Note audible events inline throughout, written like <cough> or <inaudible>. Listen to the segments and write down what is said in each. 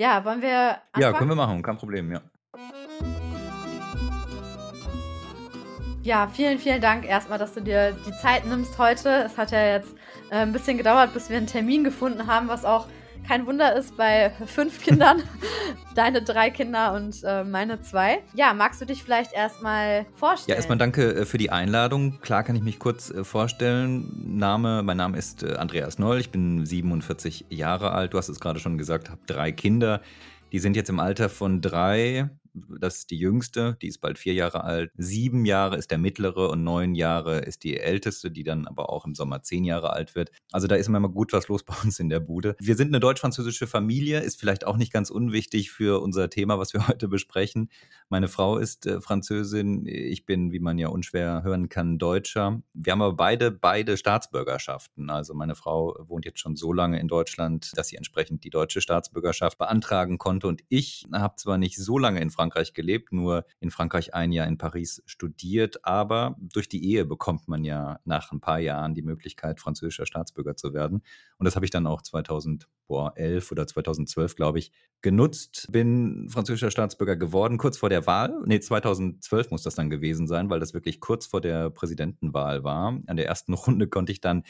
Ja, wollen wir anfangen? Ja, können wir machen, kein Problem, ja. Ja, vielen, vielen Dank erstmal, dass du dir die Zeit nimmst heute. Es hat ja jetzt äh, ein bisschen gedauert, bis wir einen Termin gefunden haben, was auch kein Wunder ist bei fünf <laughs> Kindern. Deine drei Kinder und äh, meine zwei. Ja, magst du dich vielleicht erstmal vorstellen? Ja, erstmal danke äh, für die Einladung. Klar kann ich mich kurz äh, vorstellen. Name, mein Name ist äh, Andreas Noll. Ich bin 47 Jahre alt. Du hast es gerade schon gesagt, habe drei Kinder. Die sind jetzt im Alter von drei, das ist die jüngste, die ist bald vier Jahre alt. Sieben Jahre ist der mittlere und neun Jahre ist die älteste, die dann aber auch im Sommer zehn Jahre alt wird. Also da ist immer mal gut was los <laughs> bei uns in der Bude. Wir sind eine deutsch-französische Familie, ist vielleicht auch nicht ganz unwichtig für unser Thema, was wir <laughs> heute besprechen. Meine Frau ist äh, Französin, ich bin, wie man ja unschwer hören kann, Deutscher. Wir haben aber beide, beide Staatsbürgerschaften. Also meine Frau wohnt jetzt schon so lange in Deutschland, dass sie entsprechend die deutsche Staatsbürgerschaft beantragen konnte. Und ich habe zwar nicht so lange in Frankreich Frankreich gelebt, nur in Frankreich ein Jahr in Paris studiert. Aber durch die Ehe bekommt man ja nach ein paar Jahren die Möglichkeit, französischer Staatsbürger zu werden. Und das habe ich dann auch 2011 oder 2012, glaube ich, genutzt. Bin französischer Staatsbürger geworden, kurz vor der Wahl. Nee, 2012 muss das dann gewesen sein, weil das wirklich kurz vor der Präsidentenwahl war. An der ersten <laughs> Runde konnte ich dann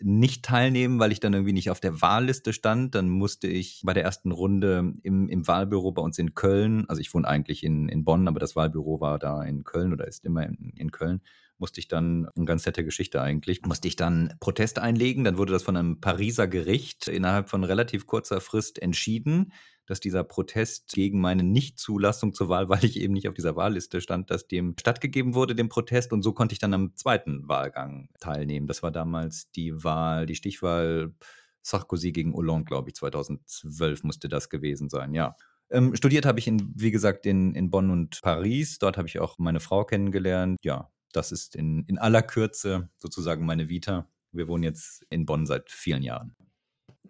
nicht teilnehmen, weil ich dann irgendwie nicht auf der Wahlliste stand. Dann musste ich bei der ersten Runde im, im Wahlbüro bei uns in Köln, also ich wohne eigentlich in, in Bonn, aber das Wahlbüro war da in Köln oder ist immer in, in Köln, musste ich dann, eine ganz nette Geschichte eigentlich, musste ich dann Protest einlegen. Dann wurde das von einem Pariser Gericht innerhalb von relativ kurzer Frist entschieden dass dieser Protest gegen meine Nichtzulassung zur Wahl, <laughs> weil ich eben nicht auf dieser Wahlliste stand, dass dem stattgegeben wurde, dem Protest. Und so konnte ich dann am zweiten Wahlgang teilnehmen. Das war damals die Wahl, die Stichwahl Sarkozy gegen Hollande, glaube ich, 2012 musste das gewesen sein, ja. Ähm, studiert habe ich, in, wie gesagt, in, in Bonn und Paris. Dort habe ich auch meine Frau kennengelernt. Ja, das ist in, in aller Kürze sozusagen meine Vita. Wir wohnen jetzt in Bonn seit vielen Jahren.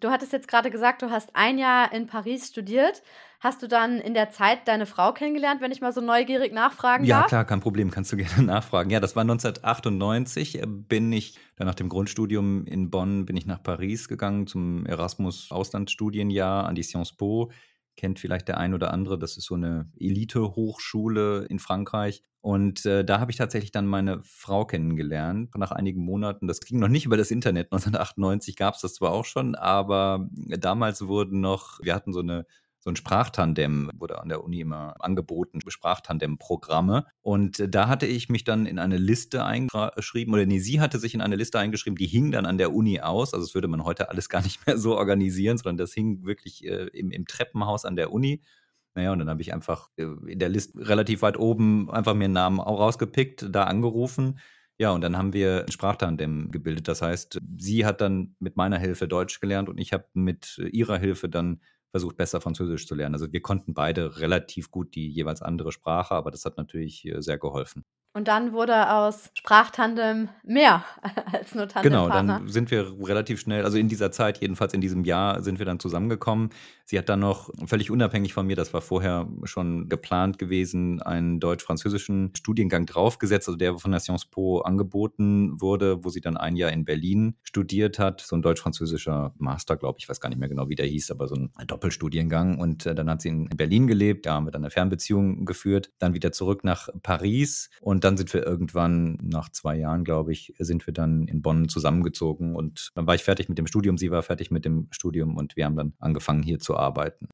Du hattest jetzt gerade gesagt, du hast ein Jahr in Paris studiert. Hast du dann in der Zeit deine Frau kennengelernt, wenn ich mal so neugierig nachfragen ja, darf? Ja, klar, kein Problem, kannst du <laughs> gerne nachfragen. Ja, das war 1998, äh, bin ich dann nach dem Grundstudium in Bonn bin ich nach Paris gegangen zum Erasmus Auslandsstudienjahr an die Sciences Po kennt vielleicht der ein oder andere. Das ist so eine Elite-Hochschule in Frankreich. Und äh, da habe ich tatsächlich dann meine Frau kennengelernt. Nach einigen Monaten, das ging noch nicht über das Internet. 1998 gab es das zwar auch schon, aber damals wurden noch, wir hatten so eine so ein Sprachtandem, wurde an der Uni immer angeboten, Sprachtandem-Programme. Und da hatte ich mich dann in eine Liste eingeschrieben, oder nee, sie hatte sich in eine Liste eingeschrieben, die hing dann an der Uni aus. Also das würde man heute alles gar nicht <laughs> mehr so organisieren, sondern das hing wirklich äh, im, im Treppenhaus an der Uni. Naja, und dann habe ich einfach äh, in der Liste relativ weit oben einfach mir einen Namen auch rausgepickt, da angerufen. Ja, und dann haben wir ein Sprachtandem gebildet. Das heißt, sie hat dann mit meiner Hilfe Deutsch gelernt und ich habe mit ihrer Hilfe dann versucht, besser Französisch zu lernen. Also wir konnten beide relativ gut die jeweils andere Sprache, aber das hat natürlich äh, sehr geholfen. Und dann wurde aus Sprachtandem mehr <laughs> als nur Tandem. Genau, dann sind wir relativ schnell, also in dieser Zeit, jedenfalls in diesem Jahr, sind wir dann zusammengekommen. Sie hat dann noch völlig unabhängig von mir, das war vorher schon geplant gewesen, einen deutsch-französischen Studiengang draufgesetzt, also der von der Sciences Po angeboten wurde, wo sie dann ein Jahr in Berlin studiert hat. So ein deutsch-französischer Master, glaube ich, weiß gar nicht mehr genau, wie der hieß, aber so ein Doppelstudiengang. Und äh, dann hat sie in Berlin gelebt, da haben wir dann eine Fernbeziehung geführt, dann wieder zurück nach Paris und dann sind wir irgendwann nach zwei Jahren, glaube ich, sind wir dann in Bonn zusammengezogen und dann war ich fertig mit dem Studium, sie war fertig mit dem Studium und wir haben dann angefangen hier zu arbeiten.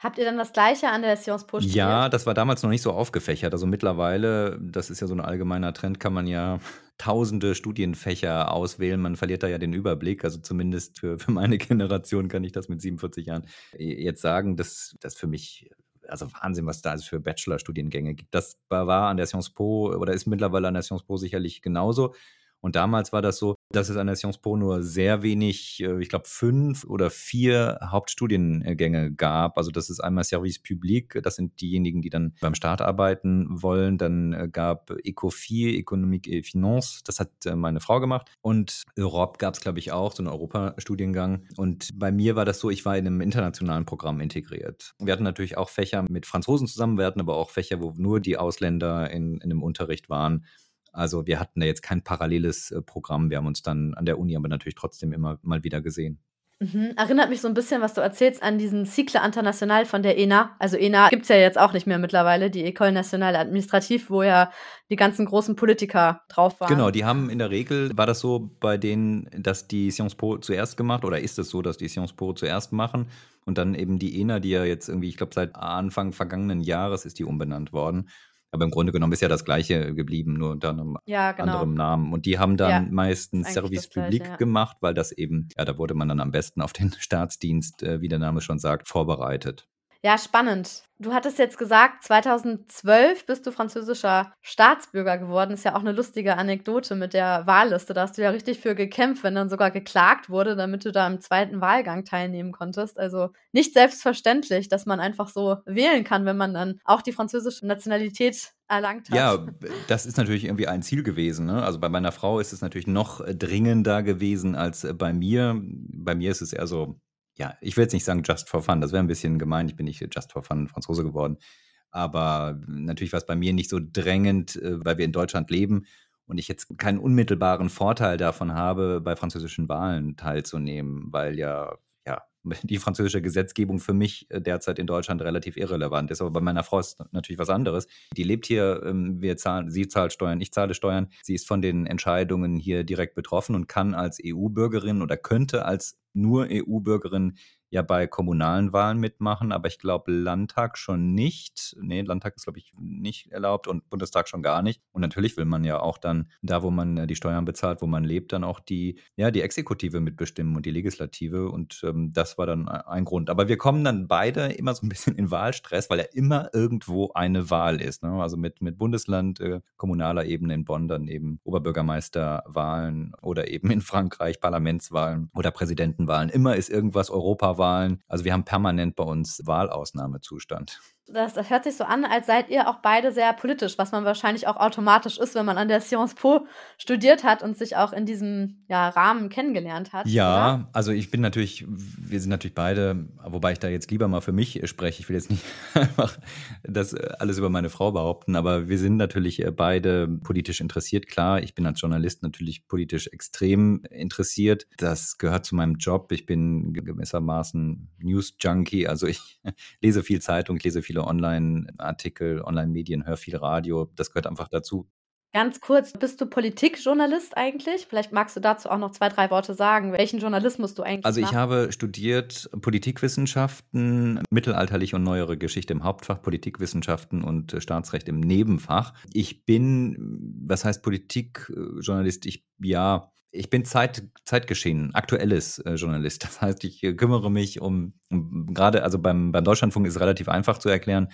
Habt ihr dann das Gleiche an der Sciences Po studiert? Ja, das war damals noch nicht so aufgefächert. Also mittlerweile, das ist ja so ein allgemeiner Trend, kann man ja tausende Studienfächer auswählen. Man verliert da ja den Überblick. Also zumindest für, für meine <laughs> Generation kann ich das mit 47 Jahren jetzt sagen, dass das für mich also Wahnsinn, was da für Bachelorstudiengänge gibt. Das war an der Sciences Po oder ist mittlerweile an der Sciences Po sicherlich genauso. Und damals war das so, dass es an der Sciences Po nur sehr wenig, äh, ich glaube fünf oder vier Hauptstudiengänge gab. Also das ist einmal Service Public, das sind diejenigen, die dann beim Staat arbeiten wollen. Dann äh, gab Ecofie, Economique et Finance, das hat äh, meine Frau gemacht. Und Europe gab es, glaube ich, auch, so einen Europastudiengang. Und bei mir war das so, ich war in einem internationalen Programm integriert. Wir hatten natürlich auch Fächer mit Franzosen zusammen, wir hatten aber auch Fächer, wo nur die Ausländer in, in dem Unterricht waren. Also wir hatten da jetzt kein paralleles äh, Programm. Wir haben uns dann an der Uni aber natürlich trotzdem immer mal wieder gesehen. Mhm. Erinnert mich so ein bisschen, was du erzählst, an diesen Cycle International von der ENA. Also ENA gibt es ja jetzt auch nicht mehr mittlerweile, die École Nationale Administrative, wo ja die ganzen großen Politiker drauf waren. Genau, die haben in der Regel, war das so bei denen, dass die Sciences Po zuerst gemacht oder ist es so, dass die Sciences Po zuerst machen und dann eben die ENA, die ja jetzt irgendwie, ich glaube seit Anfang vergangenen Jahres ist die umbenannt worden. Aber im Grunde genommen ist ja das Gleiche geblieben, nur unter einem ja, genau. anderen Namen. Und die haben dann ja, meistens Service Public ja. gemacht, weil das eben, ja, da wurde man dann am besten auf den <laughs> Staatsdienst, äh, wie der Name schon sagt, vorbereitet. Ja, spannend. Du hattest jetzt gesagt, 2012 bist du französischer Staatsbürger geworden. Ist ja auch eine lustige Anekdote mit der Wahlliste. Da hast du ja richtig für gekämpft, wenn dann sogar geklagt wurde, damit du da im zweiten Wahlgang teilnehmen konntest. Also nicht selbstverständlich, dass man einfach so wählen kann, wenn man dann auch die französische Nationalität erlangt hat. Ja, das ist natürlich irgendwie ein Ziel gewesen. Ne? Also bei meiner Frau ist es natürlich noch dringender gewesen als bei mir. Bei mir ist es eher so, ja, ich will jetzt nicht sagen just for fun, das wäre ein bisschen gemein, ich bin nicht just for fun Franzose geworden. Aber natürlich war es bei mir nicht so drängend, äh, weil wir in Deutschland leben und ich jetzt keinen unmittelbaren Vorteil davon habe, bei französischen Wahlen teilzunehmen, weil ja <laughs> die französische Gesetzgebung für mich äh, derzeit in Deutschland relativ irrelevant ist. Aber bei meiner Frau ist natürlich was anderes. Die lebt hier, ähm, wir zahlen, sie zahlt Steuern, ich zahle Steuern. Sie ist von den Entscheidungen hier direkt betroffen und kann als EU-Bürgerin oder könnte als nur EU-Bürgerin ja bei kommunalen Wahlen mitmachen, aber ich glaube Landtag schon nicht. Nee, Landtag ist, glaube ich, nicht erlaubt und Bundestag schon gar nicht. Und natürlich will man ja auch dann da, wo man äh, die Steuern bezahlt, wo man lebt, dann auch die, ja, die Exekutive mitbestimmen und die Legislative. Und ähm, das war dann ein Grund. Aber wir kommen dann beide immer so ein bisschen in Wahlstress, weil ja immer irgendwo eine Wahl ist. Ne? Also mit, mit Bundesland, äh, kommunaler Ebene in Bonn dann eben Oberbürgermeisterwahlen oder eben in Frankreich Parlamentswahlen oder Präsidentenwahlen. Immer ist irgendwas Europa Wahlen. Also wir haben permanent bei uns Wahlausnahmezustand. Das, das, hört sich so an, als seid ihr auch beide sehr politisch, was man wahrscheinlich auch automatisch ist, wenn man an der Sciences Po studiert hat und sich auch in diesem ja, Rahmen kennengelernt hat. Ja, oder? also ich bin natürlich, wir sind natürlich beide, wobei ich da jetzt lieber mal für mich spreche. Ich will jetzt nicht <laughs> einfach das alles über meine Frau behaupten, aber wir sind natürlich beide politisch interessiert. Klar, ich bin als Journalist natürlich politisch extrem interessiert. Das gehört zu meinem Job. Ich bin gewissermaßen News-Junkie, also ich <laughs> lese viel Zeitung, ich lese viele viele Online-Artikel, Online-Medien, höre viel Radio. Das gehört einfach dazu. Ganz kurz, bist du Politikjournalist eigentlich? Vielleicht magst du dazu auch noch zwei, drei Worte sagen. Welchen Journalismus du eigentlich Also ich machst? habe studiert Politikwissenschaften, mittelalterliche und neuere Geschichte im Hauptfach, Politikwissenschaften und Staatsrecht im Nebenfach. Ich bin, was heißt Politikjournalist? Ich, ja, ich bin Zeit, Zeitgeschehen, aktuelles äh, Journalist. <laughs> Das heißt, ich äh, kümmere mich um, um gerade, also beim, beim Deutschlandfunk ist es relativ einfach zu erklären.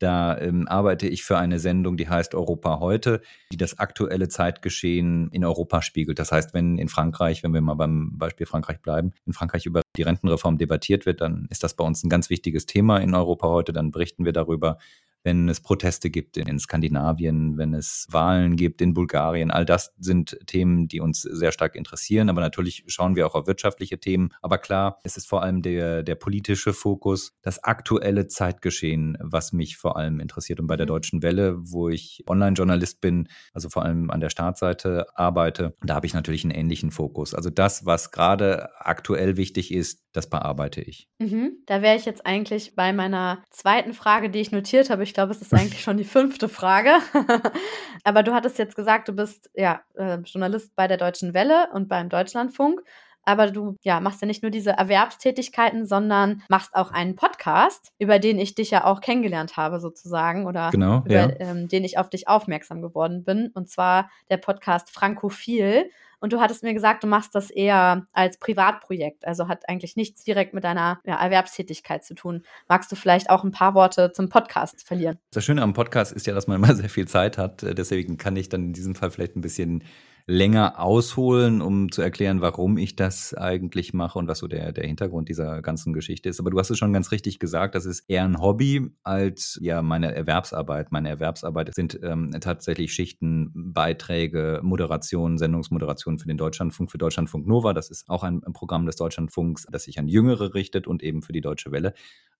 Da ähm, arbeite ich für eine Sendung, die heißt Europa heute, die das aktuelle Zeitgeschehen in Europa spiegelt. Das heißt, wenn in Frankreich, wenn wir mal beim Beispiel Frankreich bleiben, in Frankreich über die Rentenreform debattiert wird, dann ist das bei uns ein ganz wichtiges Thema in Europa heute. Dann berichten wir darüber wenn es Proteste gibt in, Skandinavien, wenn es Wahlen gibt in Bulgarien. All das sind Themen, die uns sehr stark interessieren. Aber natürlich schauen wir auch auf wirtschaftliche Themen. Aber klar, es ist vor allem der, der politische Fokus, das aktuelle Zeitgeschehen, was mich vor allem interessiert. Und bei der mhm. Deutschen Welle, wo ich Online-Journalist bin, also vor allem an der Startseite arbeite, da habe ich natürlich einen ähnlichen Fokus. Also das, was gerade aktuell wichtig ist, das bearbeite ich. Mhm. Da wäre ich jetzt eigentlich bei meiner zweiten Frage, die ich notiert habe. Ich glaube, es ist <laughs> eigentlich schon die fünfte Frage. <laughs> Aber du hattest jetzt gesagt, du bist ja äh, Journalist bei der Deutschen Welle und beim Deutschlandfunk. Aber du ja, machst ja nicht nur diese Erwerbstätigkeiten, sondern machst auch einen Podcast, über den ich dich ja auch kennengelernt habe, sozusagen, oder genau, über ja. ähm, den ich auf dich aufmerksam geworden bin. Und zwar der Podcast Frankophil. Und du hattest mir gesagt, du machst das eher als Privatprojekt, also hat eigentlich nichts direkt mit deiner ja, Erwerbstätigkeit zu tun. Magst du vielleicht auch ein paar Worte zum Podcast verlieren? Das Schöne am Podcast ist ja, dass man <laughs> immer sehr viel Zeit hat. Deswegen kann ich dann in diesem Fall vielleicht ein bisschen länger ausholen, um zu erklären, warum ich das eigentlich mache und was so der, der Hintergrund dieser ganzen Geschichte ist. Aber du hast es schon ganz richtig gesagt, das ist eher ein Hobby als ja meine Erwerbsarbeit. Meine Erwerbsarbeit sind ähm, tatsächlich Schichten, Beiträge, Moderationen, Sendungsmoderationen für den Deutschlandfunk, für Deutschlandfunk Nova. Das ist auch ein Programm des Deutschlandfunks, das sich an Jüngere richtet und eben für die Deutsche Welle.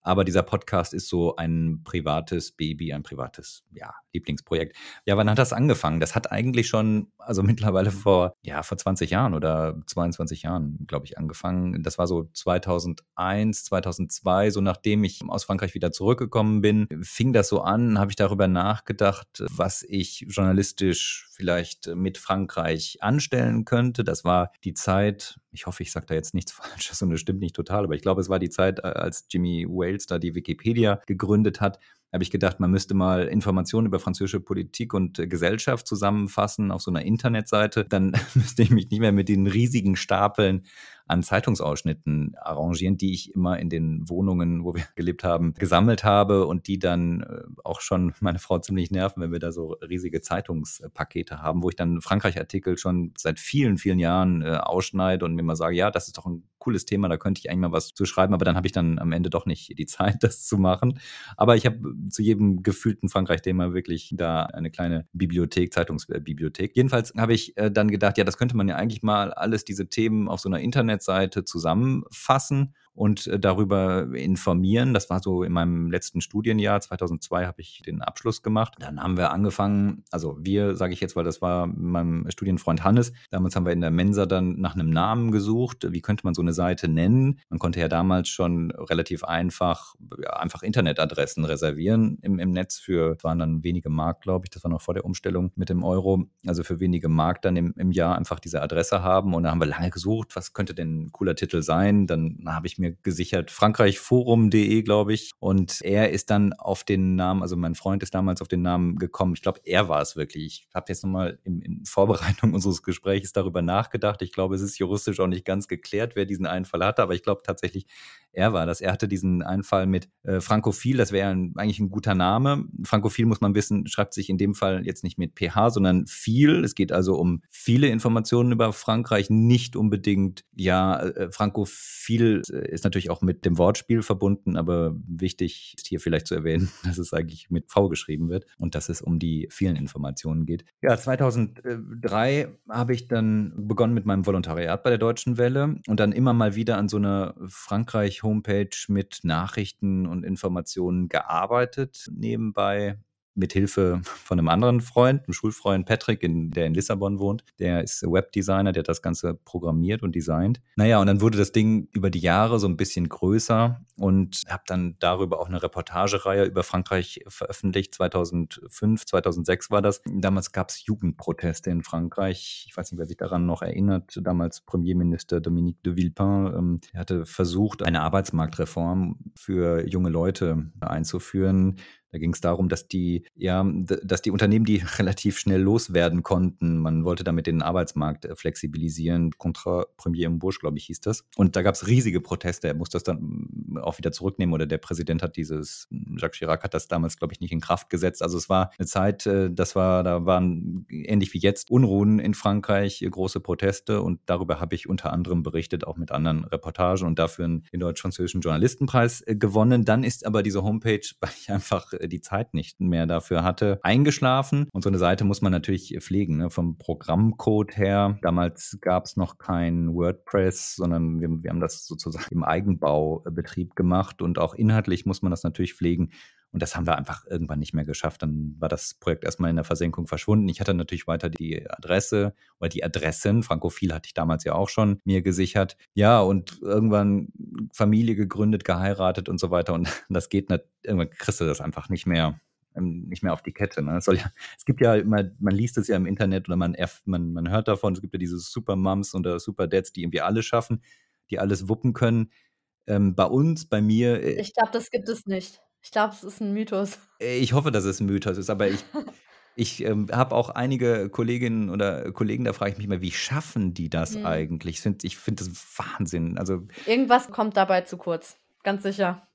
Aber dieser Podcast ist so ein privates Baby, ein privates, ja, Lieblingsprojekt. Ja, wann hat das angefangen? Das hat eigentlich schon, also mittlerweile vor, ja, vor 20 Jahren oder 22 Jahren, glaube ich, angefangen. Das war so 2001, 2002, so nachdem ich aus Frankreich wieder zurückgekommen bin, fing das so an, habe ich darüber nachgedacht, was ich journalistisch vielleicht mit Frankreich anstellen könnte. Das war die Zeit, ich hoffe, ich sage da jetzt nichts <laughs> Falsches und es stimmt nicht total, aber ich glaube, es war die Zeit, äh, als Jimmy Wales da die Wikipedia gegründet hat habe ich gedacht, man müsste mal Informationen über französische Politik und äh, Gesellschaft zusammenfassen auf so einer Internetseite. Dann <laughs> müsste ich mich nicht mehr mit den riesigen Stapeln an Zeitungsausschnitten arrangieren, die ich immer in den Wohnungen, wo wir <laughs> gelebt haben, gesammelt habe und die dann äh, auch schon meine Frau ziemlich nerven, wenn wir da so riesige Zeitungspakete haben, wo ich dann Frankreich-Artikel schon seit vielen, vielen Jahren äh, ausschneide und mir mal sage, ja, das ist doch ein cooles Thema, da könnte ich eigentlich mal was zu schreiben, aber dann habe ich dann am Ende doch nicht die <laughs> Zeit, das zu machen. Aber ich habe zu jedem gefühlten Frankreich-Thema wirklich da eine kleine Bibliothek, Zeitungsbibliothek. Jedenfalls habe ich äh, dann gedacht, ja, das könnte man ja eigentlich mal alles diese Themen auf so einer Internetseite zusammenfassen und äh, darüber informieren. Das war so in meinem letzten Studienjahr, 2002 habe ich den Abschluss gemacht. Dann haben wir angefangen, also wir, sage ich jetzt, weil das war meinem Studienfreund Hannes. Damals haben wir in der Mensa dann nach einem Namen gesucht. Wie könnte man so eine Seite nennen? Man konnte ja damals schon relativ einfach, ja, einfach Internetadressen reservieren im, im Netz für, waren dann wenige Mark, glaube ich, das war noch vor der Umstellung mit dem Euro. Also für wenige Mark dann im, im Jahr einfach diese Adresse haben. Und da haben wir lange gesucht, was könnte denn ein cooler Titel sein? Dann habe ich mir mir gesichert, frankreichforum.de, glaube ich. Und er ist dann auf den Namen, also mein Freund ist damals auf den Namen gekommen. Ich glaube, er war es wirklich. Ich habe jetzt nochmal in, in Vorbereitung <laughs> unseres Gesprächs darüber nachgedacht. Ich glaube, es ist juristisch auch nicht ganz geklärt, wer diesen Einfall hatte, aber ich glaube tatsächlich, er war das. Er hatte diesen Einfall mit äh, Frankophil, das wäre eigentlich ein guter Name. Frankophil muss man wissen, schreibt sich in dem Fall jetzt nicht mit PH, sondern viel. Es geht also um viele Informationen über Frankreich, nicht unbedingt, ja, äh, Frankophil ist natürlich auch mit dem Wortspiel verbunden, aber wichtig ist hier vielleicht zu erwähnen, <laughs> dass es eigentlich mit V geschrieben wird und dass es um die vielen Informationen geht. Ja, 2003 habe ich dann begonnen mit meinem Volontariat bei der Deutschen Welle und dann immer mal wieder an so einer Frankreich-Homepage mit Nachrichten und Informationen gearbeitet nebenbei mit Hilfe von einem anderen Freund, einem Schulfreund Patrick, in, der in Lissabon wohnt. Der ist Webdesigner, der hat das Ganze programmiert und designt. Naja, und dann wurde das Ding über die Jahre so ein bisschen größer und habe dann darüber auch eine Reportagereihe über Frankreich veröffentlicht. 2005, 2006 war das. Damals gab es Jugendproteste in Frankreich. Ich weiß nicht, wer sich daran noch erinnert. Damals Premierminister Dominique de Villepin ähm, hatte versucht, eine Arbeitsmarktreform für junge Leute einzuführen da ging es darum, dass die, ja, dass die Unternehmen die <laughs> relativ schnell loswerden konnten. Man wollte damit den Arbeitsmarkt äh, flexibilisieren. Contra Premier Embauche, glaube ich, hieß das. Und da gab es riesige Proteste. Er musste das dann mm, auch wieder zurücknehmen oder der Präsident hat dieses, mm, Jacques Chirac hat das damals, glaube ich, nicht in Kraft gesetzt. Also es war eine Zeit, äh, das war, da waren ähnlich wie jetzt Unruhen in Frankreich, äh, große Proteste und darüber habe ich unter anderem berichtet, auch mit anderen Reportagen und dafür den deutsch-französischen Journalistenpreis gewonnen. Dann ist aber diese Homepage, <laughs> weil ich einfach die Zeit nicht mehr dafür hatte, eingeschlafen. Und so eine Seite muss man natürlich pflegen, ne? vom Programmcode her. Damals gab es noch kein WordPress, sondern wir, wir haben das sozusagen im Eigenbaubetrieb gemacht und auch inhaltlich muss man das natürlich pflegen. Und das haben wir einfach irgendwann nicht mehr geschafft. Dann war das Projekt erstmal in der Versenkung verschwunden. Ich hatte natürlich weiter die Adresse oder die Adressen. Frankophil hatte ich damals ja auch schon mir gesichert. Ja, und irgendwann Familie gegründet, geheiratet und so weiter. Und <laughs> das geht nicht, irgendwann kriegst du das einfach nicht mehr ähm, nicht mehr auf die Kette. Ne? Es, ja, es, gibt ja immer, man liest es ja im Internet oder man, man, man hört davon, es gibt ja diese Supermoms oder Superdads, die irgendwie alles schaffen, die alles wuppen können. Ähm, bei uns, bei mir. Äh ich glaube, das gibt es nicht. Ich glaube, es ist ein Mythos. Äh, ich hoffe, dass es ein Mythos ist, aber ich, <laughs> ich ähm, habe auch einige Kolleginnen oder Kollegen, da frage ich mich mal, wie schaffen die das mhm. eigentlich? Ich finde find das Wahnsinn. Also, Irgendwas kommt dabei zu kurz, ganz sicher.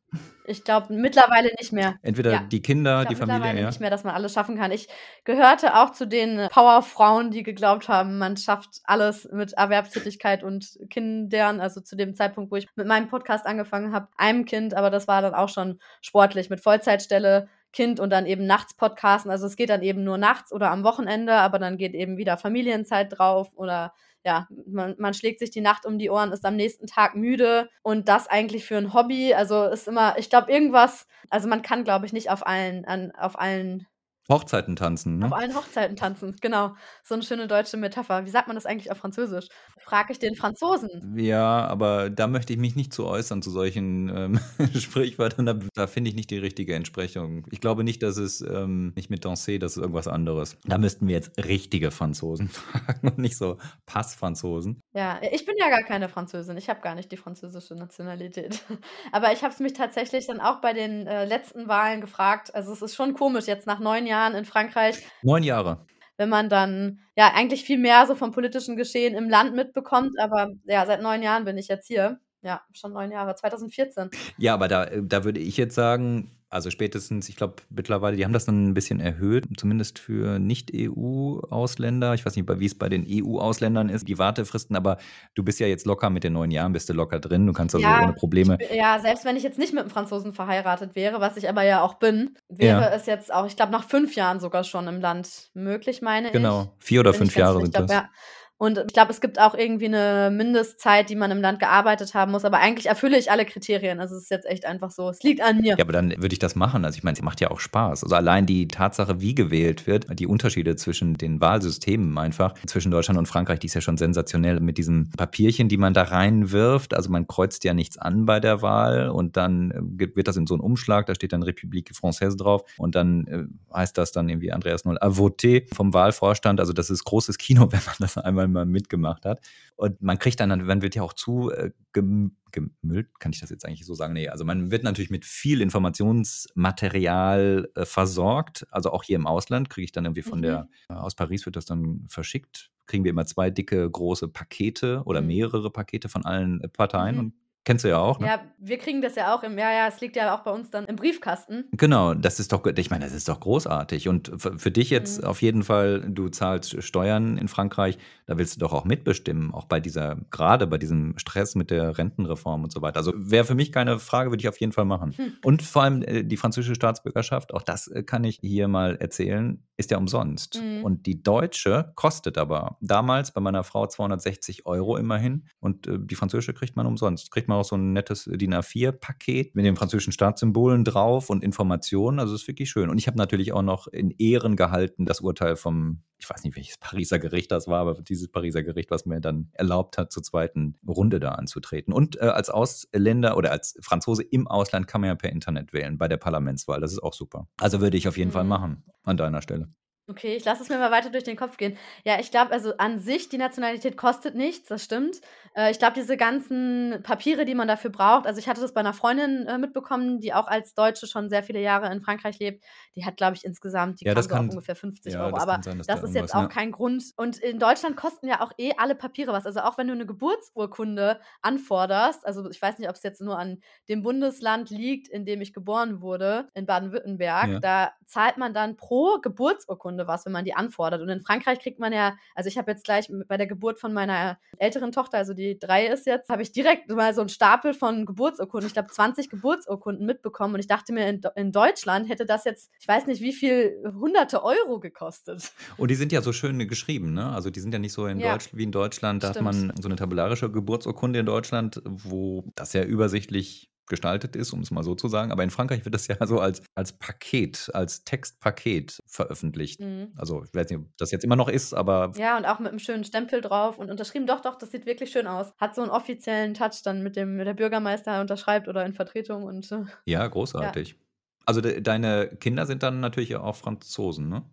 Ich glaube mittlerweile nicht mehr. Entweder ja. die Kinder, die Familie. Mittlerweile ja. nicht mehr, dass man alles schaffen kann. Ich gehörte auch zu den Powerfrauen, die geglaubt haben, man schafft alles mit Erwerbstätigkeit und Kindern. Also zu dem Zeitpunkt, wo ich mit meinem Podcast angefangen habe, einem Kind, aber das war dann auch schon sportlich mit Vollzeitstelle Kind und dann eben nachts podcasten. Also es geht dann eben nur nachts oder am Wochenende, aber dann geht eben wieder Familienzeit drauf oder ja, man, man schlägt sich die Nacht um die Ohren, ist am nächsten Tag müde und das eigentlich für ein Hobby. Also ist immer, ich glaube, irgendwas, also man kann, glaube ich, nicht auf allen, an, auf allen Hochzeiten tanzen, ne? Auf allen Hochzeiten tanzen, genau. So eine schöne deutsche Metapher. Wie sagt man das eigentlich auf Französisch? Frage ich den Franzosen. Ja, aber da möchte ich mich nicht zu äußern zu solchen ähm, <laughs> Sprichwörtern. Da, da finde ich nicht die richtige Entsprechung. Ich glaube nicht, dass es ähm, nicht mit Danser, das ist irgendwas anderes. Da müssten wir jetzt richtige Franzosen <laughs> fragen und nicht so Passfranzosen. Ja, ich bin ja gar keine Französin. Ich habe gar nicht die französische Nationalität. <laughs> Aber ich habe es mich tatsächlich dann auch bei den äh, letzten Wahlen gefragt. Also es ist schon komisch, jetzt nach neun Jahren Jahren in Frankreich. Neun Jahre. Wenn man dann ja eigentlich viel mehr so vom politischen Geschehen im Land mitbekommt, aber ja, seit neun Jahren bin ich jetzt hier. Ja, schon neun Jahre, 2014. Ja, aber da, da würde ich jetzt sagen, also spätestens, ich glaube mittlerweile, die haben das dann ein bisschen erhöht, zumindest für Nicht-EU-Ausländer. Ich weiß nicht, wie es bei den EU-Ausländern ist, die Wartefristen, aber du bist ja jetzt locker mit den neun Jahren, bist du locker drin. Du kannst also ja, ohne Probleme. Ich, ja, selbst wenn ich jetzt nicht mit einem Franzosen verheiratet wäre, was ich aber ja auch bin, wäre ja. es jetzt auch, ich glaube, nach fünf Jahren sogar schon im Land möglich, meine genau. ich. Genau, vier oder fünf Jahre sind das. Ja. Und ich glaube, es gibt auch irgendwie eine Mindestzeit, die man im Land gearbeitet haben muss. Aber eigentlich erfülle ich alle Kriterien. Also es ist jetzt echt einfach so. Es liegt an mir. Ja, aber dann würde ich das machen. Also ich meine, es macht ja auch Spaß. Also allein die Tatsache, wie gewählt wird, die Unterschiede zwischen den Wahlsystemen einfach, zwischen Deutschland und Frankreich, die ist ja schon sensationell mit diesen Papierchen, die man da reinwirft. Also man kreuzt ja nichts an bei der Wahl und dann äh, wird das in so einen Umschlag, da steht dann République Française drauf und dann äh, heißt das dann irgendwie Andreas Noll, à voter vom Wahlvorstand. Also das ist großes Kino, <laughs> wenn man das einmal mal mitgemacht hat. Und man kriegt dann, man wird ja auch zu äh, gemüllt, kann ich das jetzt eigentlich so sagen? Nee, also man wird natürlich mit viel Informationsmaterial äh, versorgt. Also auch hier im Ausland kriege ich dann irgendwie von mhm. der, äh, aus Paris wird das dann verschickt. Kriegen wir immer zwei dicke, große Pakete oder mhm. mehrere Pakete von allen äh, Parteien mhm. und Kennst du ja auch, ne? Ja, wir kriegen das ja auch im, ja, ja, es liegt ja auch bei uns dann im Briefkasten. Genau, das ist doch, ich meine, das ist doch großartig. Und für dich jetzt mhm. auf jeden Fall, du zahlst Steuern in Frankreich, da willst du doch auch mitbestimmen, auch bei dieser, gerade bei diesem Stress mit der Rentenreform und so weiter. Also wäre für mich keine Frage, würde ich auf jeden Fall machen. Hm. Und vor allem äh, die französische Staatsbürgerschaft, auch das äh, kann ich hier mal erzählen, ist ja umsonst. Mhm. Und die deutsche kostet aber damals bei meiner Frau 260 Euro immerhin und äh, die französische kriegt man umsonst. Kriegt man auch so ein nettes DIN A4-Paket mit den französischen Staatssymbolen drauf und Informationen. Also ist wirklich schön. Und ich habe natürlich auch noch in Ehren gehalten das Urteil vom, ich weiß nicht, welches Pariser Gericht das war, aber dieses Pariser Gericht, was mir dann erlaubt hat, zur zweiten Runde da anzutreten. Und äh, als Ausländer oder als Franzose im Ausland kann man ja per Internet wählen bei der Parlamentswahl. Das ist auch super. Also würde ich auf jeden mhm. Fall machen an deiner Stelle. Okay, ich lasse es mir mal weiter durch den Kopf gehen. Ja, ich glaube, also an sich, die Nationalität kostet nichts, das stimmt. Äh, ich glaube, diese ganzen Papiere, die man dafür braucht, also ich hatte das bei einer Freundin äh, mitbekommen, die auch als Deutsche schon sehr viele Jahre in Frankreich lebt. Die hat, glaube ich, insgesamt, die ja, kam so kann, auf ungefähr 50 ja, Euro. Aber sein, das da ist jetzt auch ne? kein Grund. Und in Deutschland kosten ja auch eh alle Papiere was. Also auch wenn du eine Geburtsurkunde anforderst, also ich weiß nicht, ob es jetzt nur an dem Bundesland liegt, in dem ich geboren wurde, in Baden-Württemberg, ja. da zahlt man dann pro Geburtsurkunde was, wenn man die anfordert. Und in Frankreich kriegt man ja, also ich habe jetzt gleich bei der Geburt von meiner älteren Tochter, also die drei ist jetzt, habe ich direkt mal so einen Stapel von Geburtsurkunden, ich glaube 20 Geburtsurkunden mitbekommen. Und ich dachte mir, in, in Deutschland hätte das jetzt, ich weiß nicht, wie viel hunderte Euro gekostet. Und die sind ja so schön geschrieben, ne? Also die sind ja nicht so in ja. Deutsch, wie in Deutschland. Da Stimmt. hat man so eine tabellarische Geburtsurkunde in Deutschland, wo das ja übersichtlich gestaltet ist, um es mal so zu sagen. Aber in Frankreich wird das ja so als, als Paket, als Textpaket veröffentlicht. Mhm. Also ich weiß nicht, ob das jetzt immer noch ist, aber. Ja, und auch mit einem schönen Stempel drauf und unterschrieben. Doch, doch, das sieht wirklich schön aus. Hat so einen offiziellen Touch dann mit dem mit der Bürgermeister unterschreibt oder in Vertretung und. Ja, großartig. Ja. Also de deine Kinder sind dann natürlich auch Franzosen, ne?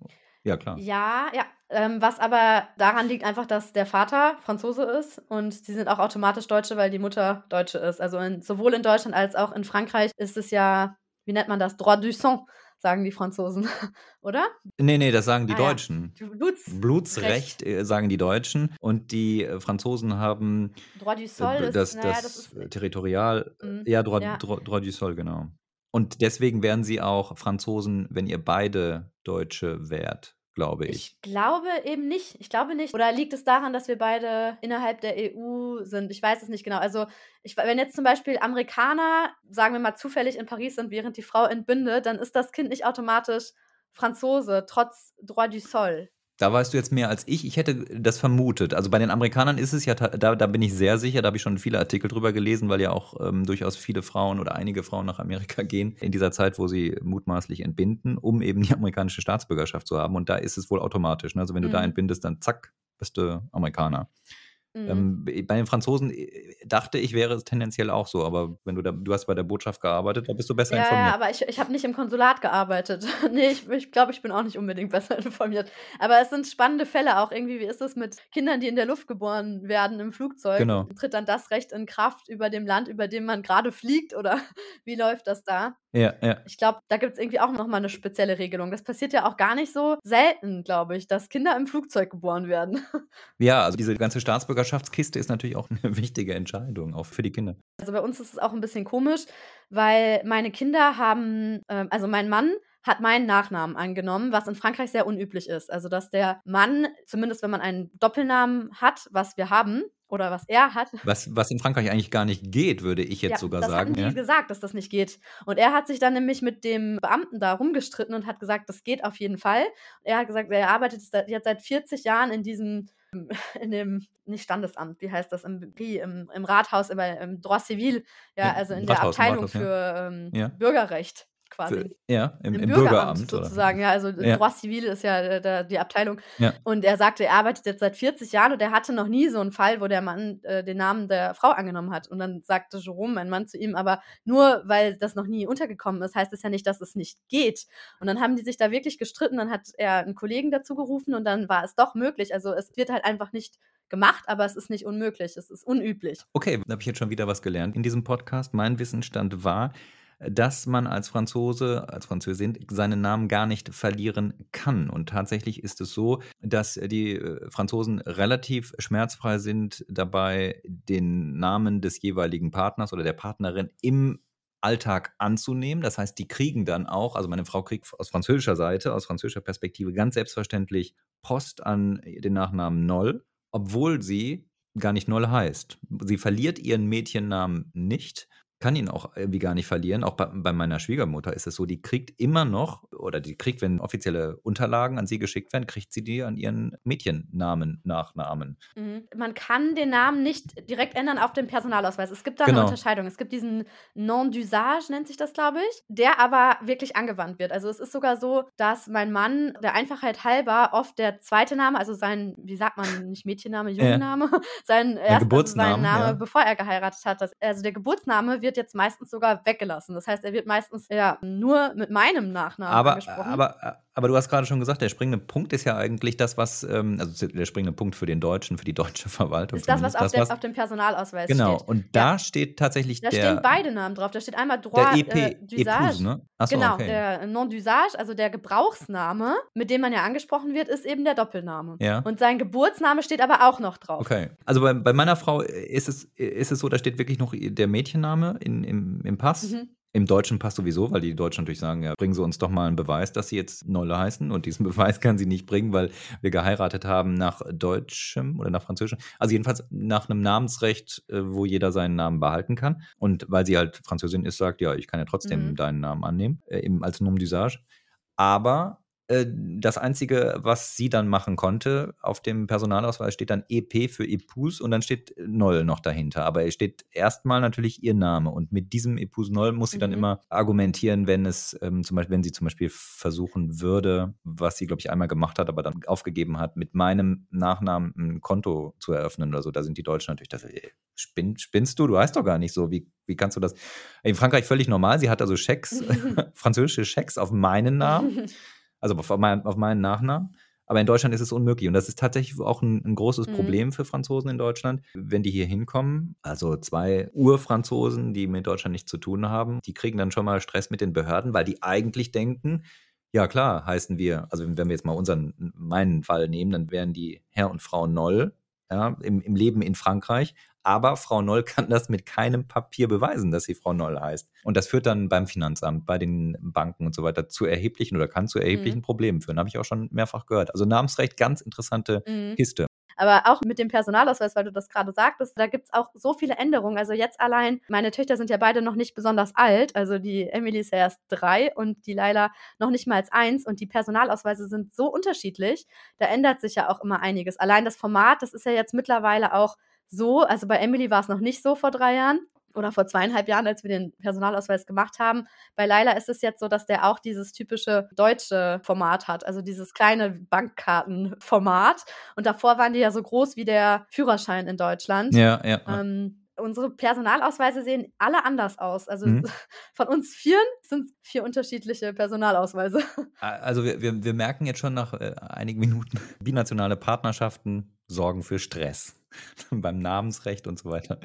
Ja, klar. Ja, ja. Ähm, was aber daran liegt einfach, dass der Vater Franzose ist und sie sind auch automatisch Deutsche, weil die Mutter Deutsche ist. Also in, sowohl in Deutschland als auch in Frankreich ist es ja, wie nennt man das? Droit du sang, sagen die Franzosen, <laughs> oder? Nee, nee, das sagen die ah, Deutschen. Ja. Bluts Blutsrecht Recht. Äh, sagen die Deutschen und die äh, Franzosen haben Droit du sol äh, das, ist, naja, das, ist, Territorial, mhm. ja, Droit, ja. Droit du sol, genau. Und deswegen wären sie auch Franzosen, wenn ihr beide Deutsche wärt glaube ich. Ich glaube eben nicht. Ich glaube nicht. Oder liegt es daran, dass wir beide innerhalb der EU sind? Ich weiß es nicht genau. Also, ich, wenn jetzt zum Beispiel Amerikaner, sagen wir mal, zufällig in Paris sind, während die Frau entbindet, dann ist das Kind nicht automatisch Franzose, trotz Droit du Sol. Da weißt du jetzt mehr als ich. Ich hätte das vermutet. Also bei den Amerikanern ist es ja, da, da bin ich sehr sicher, da habe ich schon viele Artikel drüber gelesen, weil ja auch ähm, durchaus viele Frauen oder einige Frauen nach Amerika <laughs> gehen in dieser Zeit, wo sie mutmaßlich entbinden, um eben die amerikanische Staatsbürgerschaft zu haben. Und da ist es wohl automatisch. Ne? Also wenn du mhm. da entbindest, dann zack, bist du Amerikaner. Mhm. Ähm, bei den Franzosen äh, dachte ich, wäre es tendenziell auch so, aber wenn du da, du hast bei der Botschaft gearbeitet, da bist du besser ja, informiert. Ja, aber ich, ich habe nicht im Konsulat gearbeitet. <laughs> nee, ich, ich glaube, ich bin auch nicht unbedingt besser <laughs> informiert. Aber es sind spannende Fälle auch irgendwie. Wie ist es mit Kindern, die in der Luft geboren werden im Flugzeug? Genau. Tritt dann das Recht in Kraft über dem Land, über dem man gerade fliegt? Oder <laughs> wie läuft das da? Ja, ja. Ich glaube, da gibt es irgendwie auch nochmal eine spezielle Regelung. Das passiert ja auch gar nicht so selten, glaube ich, dass Kinder im Flugzeug geboren werden. Ja, also diese ganze Staatsbürgerschaftskiste ist natürlich auch <laughs> eine wichtige Entscheidung, auch für die Kinder. Also bei uns ist es auch ein bisschen komisch, weil meine Kinder haben, äh, also mein Mann hat meinen Nachnamen angenommen, was in Frankreich sehr unüblich ist. Also, dass der Mann, zumindest wenn man einen Doppelnamen hat, was wir haben, oder was er hat. Was, was in Frankreich eigentlich gar nicht geht, würde ich jetzt ja, sogar das sagen. Das haben die ja? gesagt, dass das nicht geht. Und er hat sich dann nämlich mit dem Beamten da rumgestritten und hat gesagt, das geht auf jeden Fall. Er hat gesagt, er arbeitet jetzt seit 40 Jahren in diesem <laughs> in dem, nicht Standesamt, wie heißt das, im, im, im Rathaus, im, im Droit Civil, ja, also in Rathaus, der Abteilung Rathaus, für ähm, ja. Bürgerrecht quasi. Ja, im, im, im Bürgeramt, Bürgeramt sozusagen. Oder? Ja, also ja. Droit Civil ist ja äh, der, die Abteilung. Ja. Und er sagte, er arbeitet jetzt seit 40 Jahren und er hatte noch nie so einen Fall, wo der Mann äh, den Namen der Frau angenommen hat. Und dann sagte Jerome, mein Mann, zu ihm, aber nur weil das noch nie untergekommen ist, heißt es ja nicht, dass es nicht geht. Und dann haben die sich da wirklich gestritten. Dann hat er einen Kollegen dazu gerufen und dann war es doch möglich. Also es wird halt einfach nicht gemacht, aber es ist nicht unmöglich. Es ist unüblich. Okay, da habe ich jetzt schon wieder was gelernt in diesem Podcast. Mein Wissensstand war, dass man als Franzose, als Französin seinen Namen gar nicht verlieren kann. Und tatsächlich ist es so, dass die äh, Franzosen relativ schmerzfrei sind dabei, den Namen des jeweiligen Partners oder der Partnerin im Alltag anzunehmen. Das heißt, die kriegen dann auch, also meine Frau kriegt aus französischer Seite, aus französischer Perspektive ganz selbstverständlich Post an den Nachnamen Noll, obwohl sie gar nicht Noll heißt. Sie verliert ihren Mädchennamen nicht, kann ihn auch irgendwie gar nicht verlieren. Auch bei, bei, meiner Schwiegermutter ist es so, die kriegt immer noch, oder die kriegt, wenn offizielle Unterlagen an sie geschickt werden, kriegt sie die an ihren Mädchennamen, Nachnamen. Mhm. Man kann den Namen nicht direkt ändern auf dem Personalausweis. Es gibt da genau. eine Unterscheidung. Es gibt diesen Nom d'usage, nennt sich das, glaube ich, der aber wirklich angewandt wird. Also es ist sogar so, dass mein Mann der Einfachheit halber oft der zweite Name, also sein, wie sagt man, nicht Mädchenname, Jungenname, ja. <laughs> sein, erst, also sein Name, ja. bevor er geheiratet hat. Das, also der Geburtsname wird wird jetzt meistens sogar weggelassen. Das heißt, er wird meistens ja nur mit meinem Nachnamen aber, angesprochen. Aber, aber du hast gerade schon gesagt, der springende Punkt ist ja eigentlich das, was, ähm, also der springende Punkt für den Deutschen, für die deutsche <laughs> Verwaltung. Ist das, was, auf, das, der, was auf, dem Personalausweis genau. steht. Genau, und da ja. steht tatsächlich da der... Da stehen beide Namen drauf. Da steht einmal Droit der EP, äh, d'usage. ne? Achso, genau, okay. der Nom d'usage, also der Gebrauchsname, mit dem man ja angesprochen wird, ist eben der Doppelname. Ja. Und sein Geburtsname steht aber auch noch drauf. Okay, also bei, bei meiner Frau ist es, ist es so, da steht wirklich noch der Mädchenname in, im, im Pass. Mhm. Im deutschen Pass sowieso, weil die Deutschen natürlich sagen, ja, bringen Sie uns doch mal einen Beweis, dass Sie jetzt Nolle heißen. Und diesen <laughs> Beweis kann sie nicht bringen, weil wir geheiratet haben nach deutschem oder nach französischem. Also jedenfalls nach einem Namensrecht, äh, wo jeder seinen Namen behalten kann. Und weil sie halt Französin ist, sagt, ja, ich kann ja trotzdem mhm. deinen Namen annehmen, äh, eben als Nom d'usage. Aber äh, das Einzige, was sie dann machen konnte, auf dem Personalausweis steht dann EP für Epus und dann steht Noll noch dahinter. Aber es steht erstmal natürlich ihr Name. Und mit diesem Epus Noll muss sie mhm. dann immer argumentieren, wenn es ähm, zum Beispiel, wenn sie zum Beispiel versuchen würde, was sie, glaube ich, einmal gemacht hat, aber dann aufgegeben hat, mit meinem Nachnamen ein Konto zu eröffnen oder so. Da sind die Deutschen natürlich, das, ey, spinn, spinnst du? Du heißt doch gar nicht so. Wie, wie kannst du das? In Frankreich völlig normal. Sie hat also Schecks, <laughs> <laughs> französische Schecks auf meinen Namen. <laughs> Also auf, mein, auf meinen Nachnamen. Aber in Deutschland ist es unmöglich. Und das ist tatsächlich auch ein, ein großes mhm. Problem für Franzosen in Deutschland. Wenn die hier hinkommen, also zwei Urfranzosen, die mit Deutschland nichts zu tun haben, die kriegen dann schon mal Stress mit den Behörden, weil die eigentlich denken, ja klar, heißen wir, also wenn wir jetzt mal unseren, meinen Fall nehmen, dann wären die Herr und Frau Noll ja, im, im Leben in Frankreich. Aber Frau Noll kann das mit keinem Papier beweisen, dass sie Frau Noll heißt. Und das führt dann beim Finanzamt, bei den Banken und so weiter zu erheblichen oder kann zu erheblichen mhm. Problemen führen. Habe ich auch schon mehrfach gehört. Also Namensrecht, ganz interessante mhm. Kiste. Aber auch mit dem Personalausweis, weil du das gerade sagtest, da gibt es auch so viele Änderungen. Also jetzt allein, meine Töchter sind ja beide noch nicht besonders alt. Also die Emily ist ja erst drei und die Laila noch nicht mal als eins. Und die Personalausweise sind so unterschiedlich. Da ändert sich ja auch immer einiges. Allein das Format, das ist ja jetzt mittlerweile auch so. Also bei Emily war es noch nicht so vor drei Jahren oder vor zweieinhalb Jahren, als wir den Personalausweis gemacht haben. Bei Laila ist es jetzt so, dass der auch dieses typische deutsche Format hat, also dieses kleine Bankkartenformat. Und davor waren die ja so groß wie der Führerschein in Deutschland. Ja, ja. Ähm, unsere Personalausweise sehen alle anders aus. Also mhm. <laughs> von uns vieren sind vier unterschiedliche Personalausweise. <laughs> Also wir, wir, wir merken jetzt schon nach äh, einigen Minuten, <laughs> binationale Partnerschaften sorgen für Stress <laughs> beim Namensrecht und so weiter.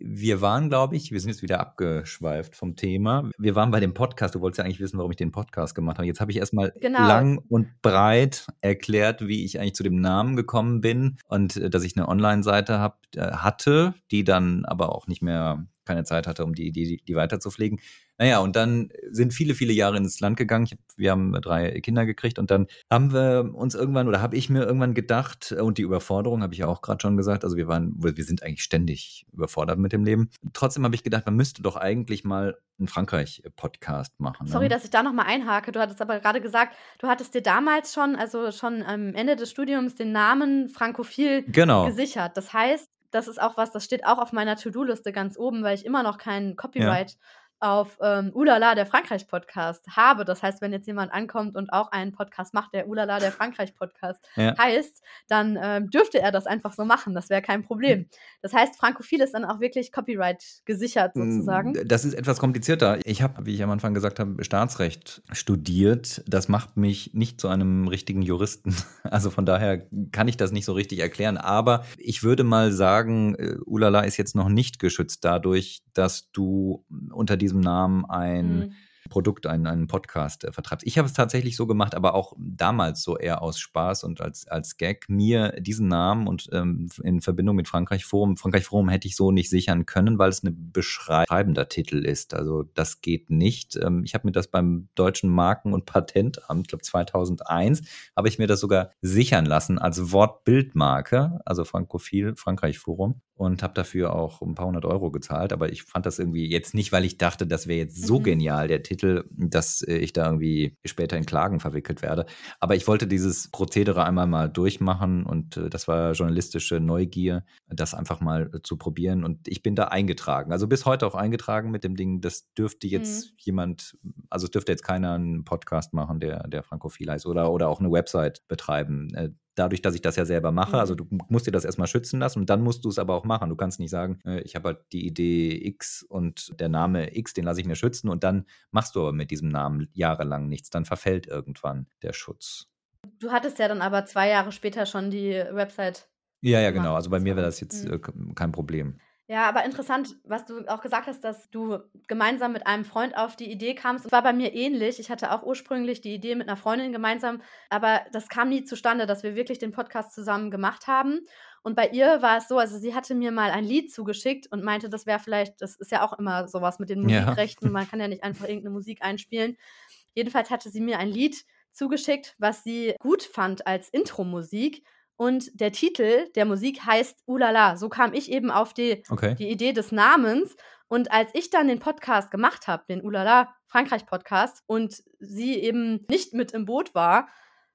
Wir waren, glaube ich, wir sind jetzt wieder abgeschweift vom Thema. Wir waren bei dem Podcast. Du wolltest ja eigentlich wissen, warum ich den Podcast gemacht habe. Jetzt habe ich erstmal genau. lang und breit erklärt, wie ich eigentlich zu dem Namen gekommen bin und äh, dass ich eine Online-Seite äh, hatte, die dann aber auch nicht mehr keine Zeit hatte, um die, die, die weiter zu pflegen. Naja, und dann sind viele, viele Jahre ins Land gegangen. Ich, wir haben drei Kinder gekriegt und dann haben wir uns irgendwann oder habe ich mir irgendwann gedacht, und die Überforderung habe ich ja auch gerade schon gesagt, also wir waren, wir sind eigentlich ständig überfordert mit dem Leben. Trotzdem habe ich gedacht, man müsste doch eigentlich mal einen Frankreich-Podcast machen. Ne? Sorry, dass ich da nochmal einhake. Du hattest aber gerade gesagt, du hattest dir damals schon, also schon am Ende des Studiums, den Namen Frankophil genau. gesichert. Das heißt, das ist auch was, das steht auch auf meiner To-Do-Liste ganz oben, weil ich immer noch keinen Copyright ja auf ähm, Ulala, der Frankreich-Podcast habe. Das heißt, wenn jetzt jemand ankommt und auch einen Podcast macht, der Ulala, der Frankreich-Podcast ja. heißt, dann ähm, dürfte er das einfach so machen. Das wäre kein Problem. Das heißt, Frankophil ist dann auch wirklich Copyright gesichert sozusagen. Das ist etwas komplizierter. Ich habe, wie ich am Anfang gesagt habe, Staatsrecht studiert. Das macht mich nicht zu einem richtigen Juristen. <laughs> Also von daher kann ich das nicht so richtig erklären. Aber ich würde mal sagen, äh, Ulala ist jetzt noch nicht geschützt dadurch, dass du unter die diesem Namen ein mhm. Produkt, einen, einen Podcast äh, vertreibst. Ich habe es tatsächlich so gemacht, aber auch damals so eher aus Spaß und als, als Gag, mir diesen Namen und ähm, in Verbindung mit Frankreich Forum, Frankreich Forum hätte ich so nicht sichern können, weil es ein beschreibender Titel ist. Also das geht nicht. Ähm, ich habe mir das beim deutschen Marken- und Patentamt, ich glaube 2001, habe ich mir das sogar sichern lassen als Wortbildmarke, also Frankophil, Frankreich Forum und habe dafür auch ein paar hundert Euro gezahlt. Aber ich fand das irgendwie jetzt nicht, weil ich dachte, das wäre jetzt so mhm. genial, der Titel, dass äh, ich da irgendwie später in Klagen verwickelt werde. Aber ich wollte dieses Prozedere einmal mal durchmachen und äh, das war journalistische Neugier, das einfach mal äh, zu probieren. Und ich bin da eingetragen. Also bis heute auch eingetragen mit dem Ding, das dürfte jetzt mhm. jemand, also es dürfte jetzt keiner einen Podcast machen, der, der frankophil heißt oder, oder auch eine Website betreiben dadurch, dass ich das ja selber mache. Also mhm. du musst dir das erstmal schützen lassen und dann musst du es aber auch machen. Du kannst nicht sagen, äh, ich habe halt die Idee X und der Name X, den lasse ich mir schützen und dann machst du aber mit diesem Namen jahrelang nichts. Dann verfällt irgendwann der Schutz. Du hattest ja dann aber zwei Jahre später schon die Website. Ja, ja, genau. Also bei mir wäre das jetzt mhm. Äh, kein Problem. Ja, aber interessant, was du auch gesagt hast, dass du gemeinsam mit einem Freund auf die Idee kamst. Das war bei mir ähnlich. Ich hatte auch ursprünglich die Idee mit einer Freundin gemeinsam, aber das kam nie zustande, dass wir wirklich den Podcast zusammen gemacht haben. Und bei ihr war es so, also sie hatte mir mal ein Lied zugeschickt und meinte, das wäre vielleicht, das ist ja auch immer sowas mit den Musikrechten, ja. man kann ja nicht einfach irgendeine Musik einspielen. Jedenfalls hatte sie mir ein Lied zugeschickt, was sie gut fand als Intro-Musik und der Titel der Musik heißt Ulala. So kam ich eben auf die, okay. die Idee des Namens. Und als ich dann den Podcast gemacht habe, den Ulala Frankreich Podcast, und sie eben nicht mit im Boot war,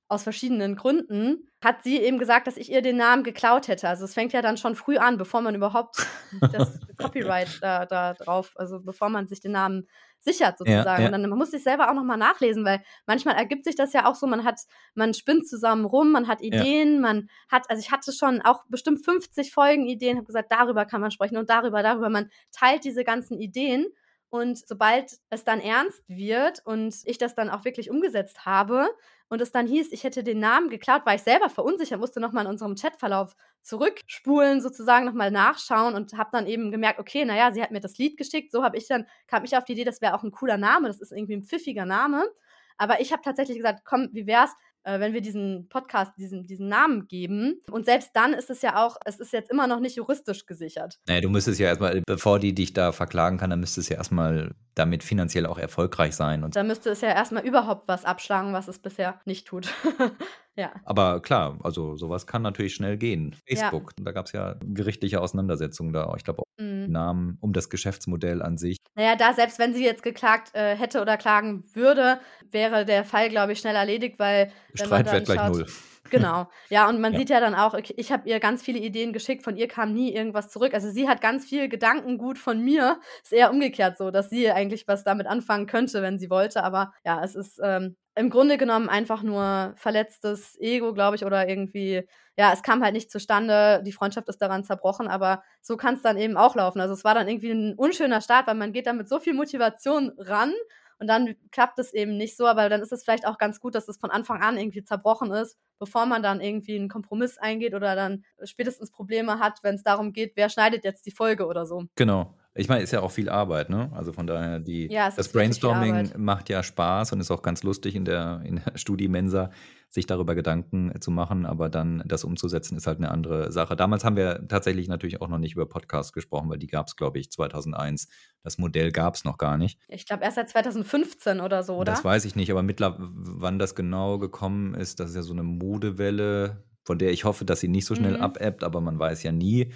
aus verschiedenen Gründen, hat sie eben gesagt, dass ich ihr den Namen geklaut hätte. Also es fängt ja dann schon früh an, bevor man überhaupt <laughs> das Copyright da, da drauf, also bevor man sich den Namen sichert sozusagen. Ja, ja. Und dann man muss sich selber auch nochmal nachlesen, weil manchmal ergibt sich das ja auch so, man hat, man spinnt zusammen rum, man hat Ideen, ja. man hat, also ich hatte schon auch bestimmt 50 Folgen Ideen, habe gesagt, darüber kann man sprechen und darüber, darüber. Man teilt diese ganzen Ideen und sobald es dann ernst wird und ich das dann auch wirklich umgesetzt habe und es dann hieß, ich hätte den Namen geklaut, war ich selber verunsichert, musste nochmal in unserem Chatverlauf zurückspulen, sozusagen nochmal nachschauen und habe dann eben gemerkt, okay, naja, sie hat mir das Lied geschickt, so habe ich dann, kam ich auf die Idee, das wäre auch ein cooler Name, das ist irgendwie ein pfiffiger Name. Aber ich habe tatsächlich gesagt, komm, wie wär's, äh, wenn wir diesen Podcast, diesen, diesen Namen geben. Und selbst dann ist es ja auch, es ist jetzt immer noch nicht juristisch gesichert. Naja, du müsstest ja erstmal, bevor die dich da verklagen kann, dann müsstest du ja erstmal damit finanziell auch erfolgreich sein. Und da müsste es ja erstmal überhaupt was abschlagen, was es bisher nicht tut. <laughs> Ja. Aber klar, also sowas kann natürlich schnell gehen. Facebook, ja. da gab es ja gerichtliche Auseinandersetzungen da. Ich glaube auch mhm. Namen um das Geschäftsmodell an sich. Naja, da selbst wenn sie jetzt geklagt äh, hätte oder klagen würde, wäre der Fall, glaube ich, schnell erledigt, weil. Streitwert gleich null. Genau. Ja, und man ja. sieht ja dann auch, ich habe ihr ganz viele Ideen geschickt, von ihr kam nie irgendwas zurück. Also sie hat ganz viel Gedankengut von mir. Ist eher umgekehrt so, dass sie eigentlich was damit anfangen könnte, wenn sie wollte. Aber ja, es ist ähm, im Grunde genommen einfach nur verletztes Ego, glaube ich, oder irgendwie, ja, es kam halt nicht zustande, die Freundschaft ist daran zerbrochen, aber so kann es dann eben auch laufen. Also es war dann irgendwie ein unschöner Start, weil man geht da mit so viel Motivation ran und dann klappt es eben nicht so, aber dann ist es vielleicht auch ganz gut, dass es von Anfang an irgendwie zerbrochen ist, bevor man dann irgendwie einen Kompromiss eingeht oder dann spätestens Probleme hat, wenn es darum geht, wer schneidet jetzt die Folge oder so. Genau. Ich meine, ist ja auch viel Arbeit, ne? Also von daher, die, ja, das Brainstorming macht ja Spaß und ist auch ganz lustig in der, in der Studiemensa, sich darüber Gedanken zu machen, aber dann das umzusetzen, ist halt eine andere Sache. Damals haben wir tatsächlich natürlich auch noch nicht über Podcasts gesprochen, weil die gab es, glaube ich, 2001. Das Modell gab es noch gar nicht. Ich glaube erst seit 2015 oder so, oder? Das weiß ich nicht, aber mittlerweile, wann das genau gekommen ist, das ist ja so eine Modewelle, von der ich hoffe, dass sie nicht so schnell mhm. abebbt, aber man weiß ja nie.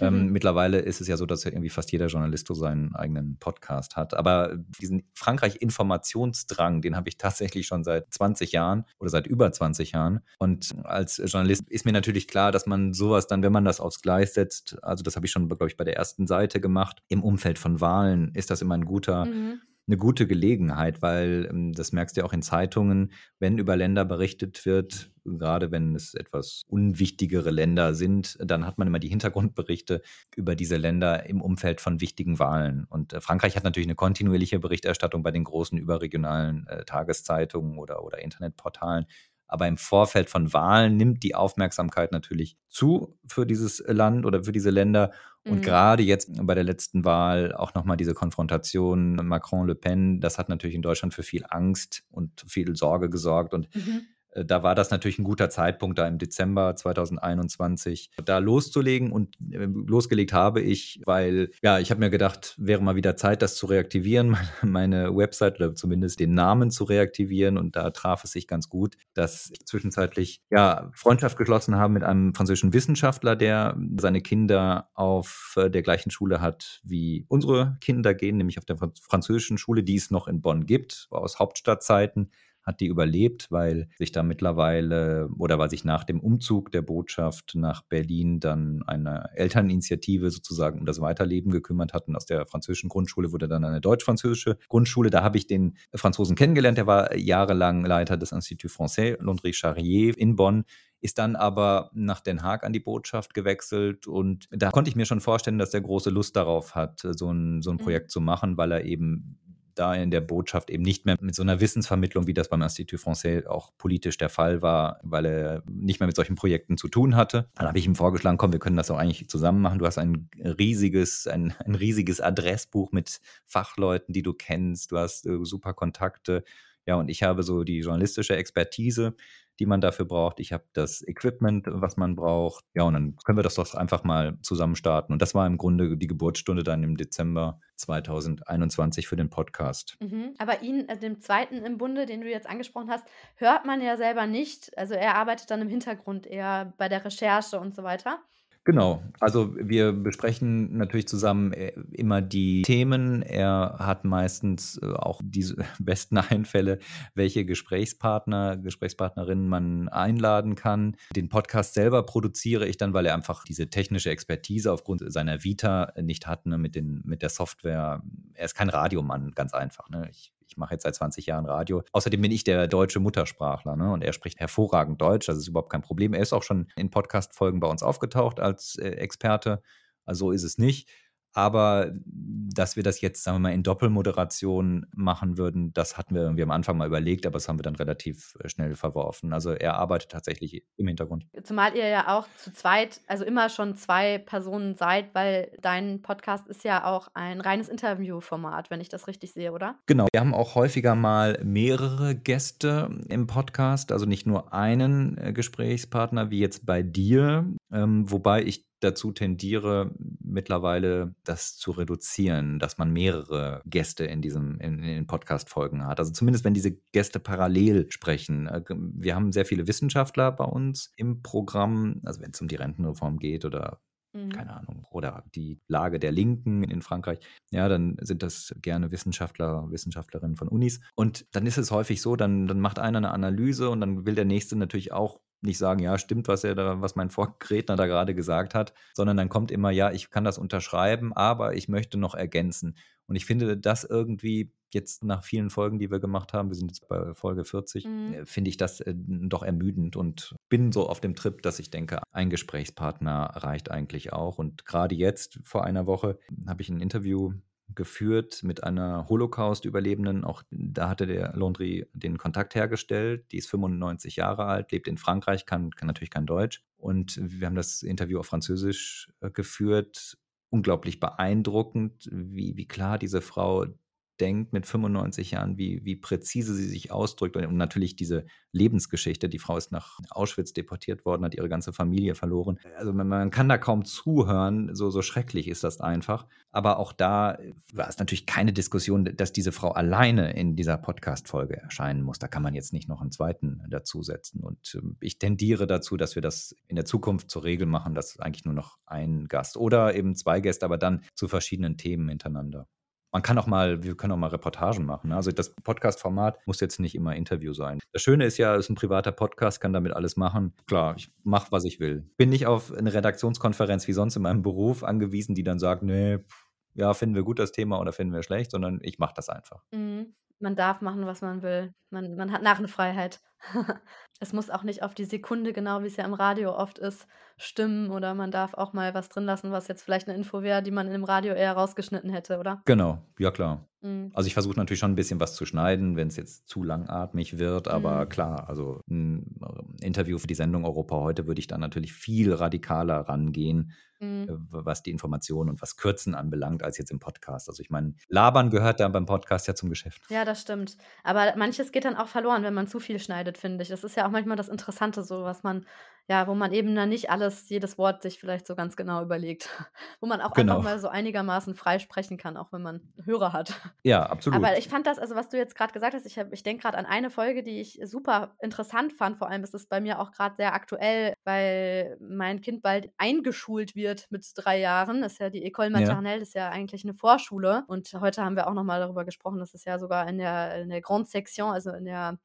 Ähm, mhm. mittlerweile ist es ja so, dass ja irgendwie fast jeder Journalist so seinen eigenen Podcast hat. Aber diesen Frankreich-Informationsdrang, den habe ich tatsächlich schon seit 20 Jahren oder seit über 20 Jahren. Und als Journalist ist mir natürlich klar, dass man sowas dann, wenn man das aufs Gleis setzt, also das habe ich schon, glaube ich, bei der ersten Seite gemacht, im Umfeld von Wahlen ist das immer ein guter. Mhm eine gute Gelegenheit, weil ähm, das merkst du ja auch in Zeitungen, wenn über Länder berichtet wird, gerade wenn es etwas unwichtigere Länder sind, dann hat man immer die Hintergrundberichte über diese Länder im Umfeld von wichtigen Wahlen. Und äh, Frankreich hat natürlich eine kontinuierliche Berichterstattung bei den großen überregionalen äh, Tageszeitungen oder, oder Internetportalen. Aber im Vorfeld von Wahlen nimmt die Aufmerksamkeit natürlich zu für dieses Land oder für diese Länder. Und mhm. gerade jetzt bei der letzten Wahl auch nochmal diese Konfrontation Macron-Le Pen, das hat natürlich in Deutschland für viel Angst und viel Sorge gesorgt. Und mhm. Äh, da war das natürlich ein guter Zeitpunkt, da im Dezember 2021 da loszulegen. Und äh, losgelegt habe ich, weil, ja, ich habe mir gedacht, wäre mal wieder Zeit, das zu reaktivieren, <laughs> meine Website oder zumindest den Namen zu reaktivieren. Und da traf es sich ganz gut, dass ich zwischenzeitlich, ja, Freundschaft geschlossen habe mit einem französischen Wissenschaftler, der seine Kinder auf äh, der gleichen Schule hat, wie unsere Kinder gehen, nämlich auf der französischen Schule, die es noch in Bonn gibt, aus Hauptstadtzeiten hat die überlebt, weil sich da mittlerweile oder weil sich nach dem Umzug der Botschaft nach Berlin dann eine Elterninitiative sozusagen um das Weiterleben gekümmert hat. Und aus der französischen Grundschule wurde dann eine deutsch-französische Grundschule. Da habe ich den Franzosen kennengelernt. Der war jahrelang Leiter des Institut Français, Londré Charrier in Bonn ist dann aber nach Den Haag an die Botschaft gewechselt und da konnte ich mir schon vorstellen, dass er große Lust darauf hat, so ein, so ein mhm. Projekt zu machen, weil er eben da in der Botschaft eben nicht mehr mit so einer Wissensvermittlung, wie das beim Institut Français auch politisch der Fall war, weil er nicht mehr mit solchen Projekten zu tun hatte. Dann habe ich ihm vorgeschlagen, komm, wir können das auch eigentlich zusammen machen. Du hast ein riesiges, ein, ein riesiges Adressbuch mit Fachleuten, die du kennst. Du hast äh, super Kontakte. Ja, und ich habe so die journalistische Expertise die man dafür braucht. Ich habe das Equipment, was man braucht. Ja, und dann können wir das doch einfach mal zusammen starten. Und das war im Grunde die Geburtsstunde dann im Dezember 2021 für den Podcast. Mhm. Aber ihn, äh, dem zweiten im Bunde, den du jetzt angesprochen hast, hört man ja selber nicht. Also er arbeitet dann im Hintergrund eher bei der Recherche und so weiter. Genau. Also wir besprechen natürlich zusammen äh, immer die Themen. Er hat meistens äh, auch diese <laughs> besten Einfälle, welche Gesprächspartner, Gesprächspartnerinnen man einladen kann. Den Podcast selber produziere ich dann, weil er einfach diese technische Expertise aufgrund seiner Vita nicht hat ne, mit, den, mit der Software. Er ist kein Radiomann, ganz einfach. Ne? Ich ich mache jetzt seit 20 Jahren Radio. Außerdem bin ich der deutsche Muttersprachler ne? und er spricht hervorragend Deutsch. Das ist überhaupt kein Problem. Er ist auch schon in Podcast-Folgen bei uns aufgetaucht als äh, Experte. Also so ist es nicht. Aber dass wir das jetzt, sagen wir mal, in Doppelmoderation machen würden, das hatten wir irgendwie am Anfang mal überlegt, aber das haben wir dann relativ äh, schnell verworfen. Also er arbeitet tatsächlich im Hintergrund. Zumal ihr ja auch zu zweit, also immer schon zwei Personen seid, weil dein Podcast ist ja auch ein reines Interviewformat, wenn ich das richtig sehe, oder? Genau. Wir haben auch häufiger mal mehrere Gäste im Podcast, also nicht nur einen äh, Gesprächspartner wie jetzt bei dir, ähm, wobei ich dazu tendiere, mittlerweile das zu reduzieren, dass man mehrere Gäste in diesem in, in den Podcast-Folgen hat. Also zumindest wenn diese Gäste parallel sprechen. Äh, wir haben sehr viele Wissenschaftler bei uns im Programm, also wenn es um die Rentenreform geht oder mhm. keine Ahnung, oder die Lage der Linken in Frankreich, ja, dann sind das gerne Wissenschaftler, Wissenschaftlerinnen von Unis. Und dann ist es häufig so, dann, dann macht einer eine Analyse und dann will der nächste natürlich auch nicht sagen, ja, stimmt, was er da, was mein Vorredner da gerade gesagt hat, sondern dann kommt immer, ja, ich kann das unterschreiben, aber ich möchte noch ergänzen. Und ich finde das irgendwie jetzt nach vielen Folgen, die wir gemacht haben, wir sind jetzt bei Folge 40, mhm. Äh, finde ich das äh, doch ermüdend und bin so auf dem Trip, dass ich denke, ein Gesprächspartner reicht eigentlich auch. Und gerade jetzt, vor einer Woche, habe ich ein Interview geführt mit einer Holocaust-Überlebenden. Auch da hatte der Laundry den Kontakt hergestellt. Die ist 95 Jahre alt, lebt in Frankreich, kann, kann natürlich kein Deutsch. Und wir haben das Interview auf Französisch äh, geführt. Unglaublich beeindruckend, wie, wie klar diese Frau denkt mit 95 Jahren, wie, wie präzise sie sich ausdrückt und natürlich diese Lebensgeschichte. Die Frau ist nach Auschwitz deportiert worden, hat ihre ganze Familie verloren. Also man, man kann da kaum zuhören, so, so schrecklich ist das einfach. Aber auch da war es natürlich keine Diskussion, dass diese Frau alleine in dieser Podcast-Folge erscheinen muss. Da kann man jetzt nicht noch einen zweiten dazusetzen. Und ähm, ich tendiere dazu, dass wir das in der Zukunft zur Regel machen, dass eigentlich nur noch ein Gast oder eben zwei Gäste, aber dann zu verschiedenen Themen hintereinander man kann auch mal, wir können auch mal Reportagen machen. Ne? Also das Podcast-Format muss jetzt nicht immer Interview sein. Das Schöne ist ja, es ist ein privater Podcast, kann damit alles machen. Klar, ich mache, was ich will. Bin nicht auf eine Redaktionskonferenz wie sonst in meinem Beruf angewiesen, die dann sagt, nee, ja, finden wir gut das Thema oder finden wir schlecht, sondern ich mache das einfach. Mhm. Man darf machen, was man will. Man, man hat Narrenfreiheit. <laughs> es muss auch nicht auf die Sekunde, genau wie es ja im Radio oft ist, stimmen oder man darf auch mal was drin lassen, was jetzt vielleicht eine Info wäre, die man im Radio eher rausgeschnitten hätte, oder? Genau, ja klar. Mhm. Also ich versuche natürlich schon ein bisschen was zu schneiden, wenn es jetzt zu langatmig wird, aber mhm. klar, also ein Interview für die Sendung Europa heute würde ich dann natürlich viel radikaler rangehen Mhm. Äh, was die Informationen und was Kürzen anbelangt, als jetzt im Podcast. Also ich meine, Labern gehört da beim Podcast ja zum Geschäft. Ja, das stimmt. Aber manches geht dann auch verloren, wenn man zu viel schneidet, finde ich. Das ist ja auch manchmal das Interessante, so was man, ja, wo man eben dann nicht alles, jedes Wort sich vielleicht so ganz genau überlegt. <laughs> wo man auch genau. einfach mal so einigermaßen frei sprechen kann, auch wenn man Hörer hat. <laughs> Ja, absolut. Aber ich fand das, also was du jetzt gerade gesagt hast, ich, ich denke gerade an eine Folge, die ich super interessant fand. Vor allem ist es bei mir auch gerade sehr aktuell, weil mein Kind bald eingeschult wird wird mit drei Jahren. Das ist ja die École Maternelle, ja. ist ja eigentlich eine Vorschule. Und heute haben wir auch nochmal darüber gesprochen, dass es ja sogar in der, in der Grande Section, also in der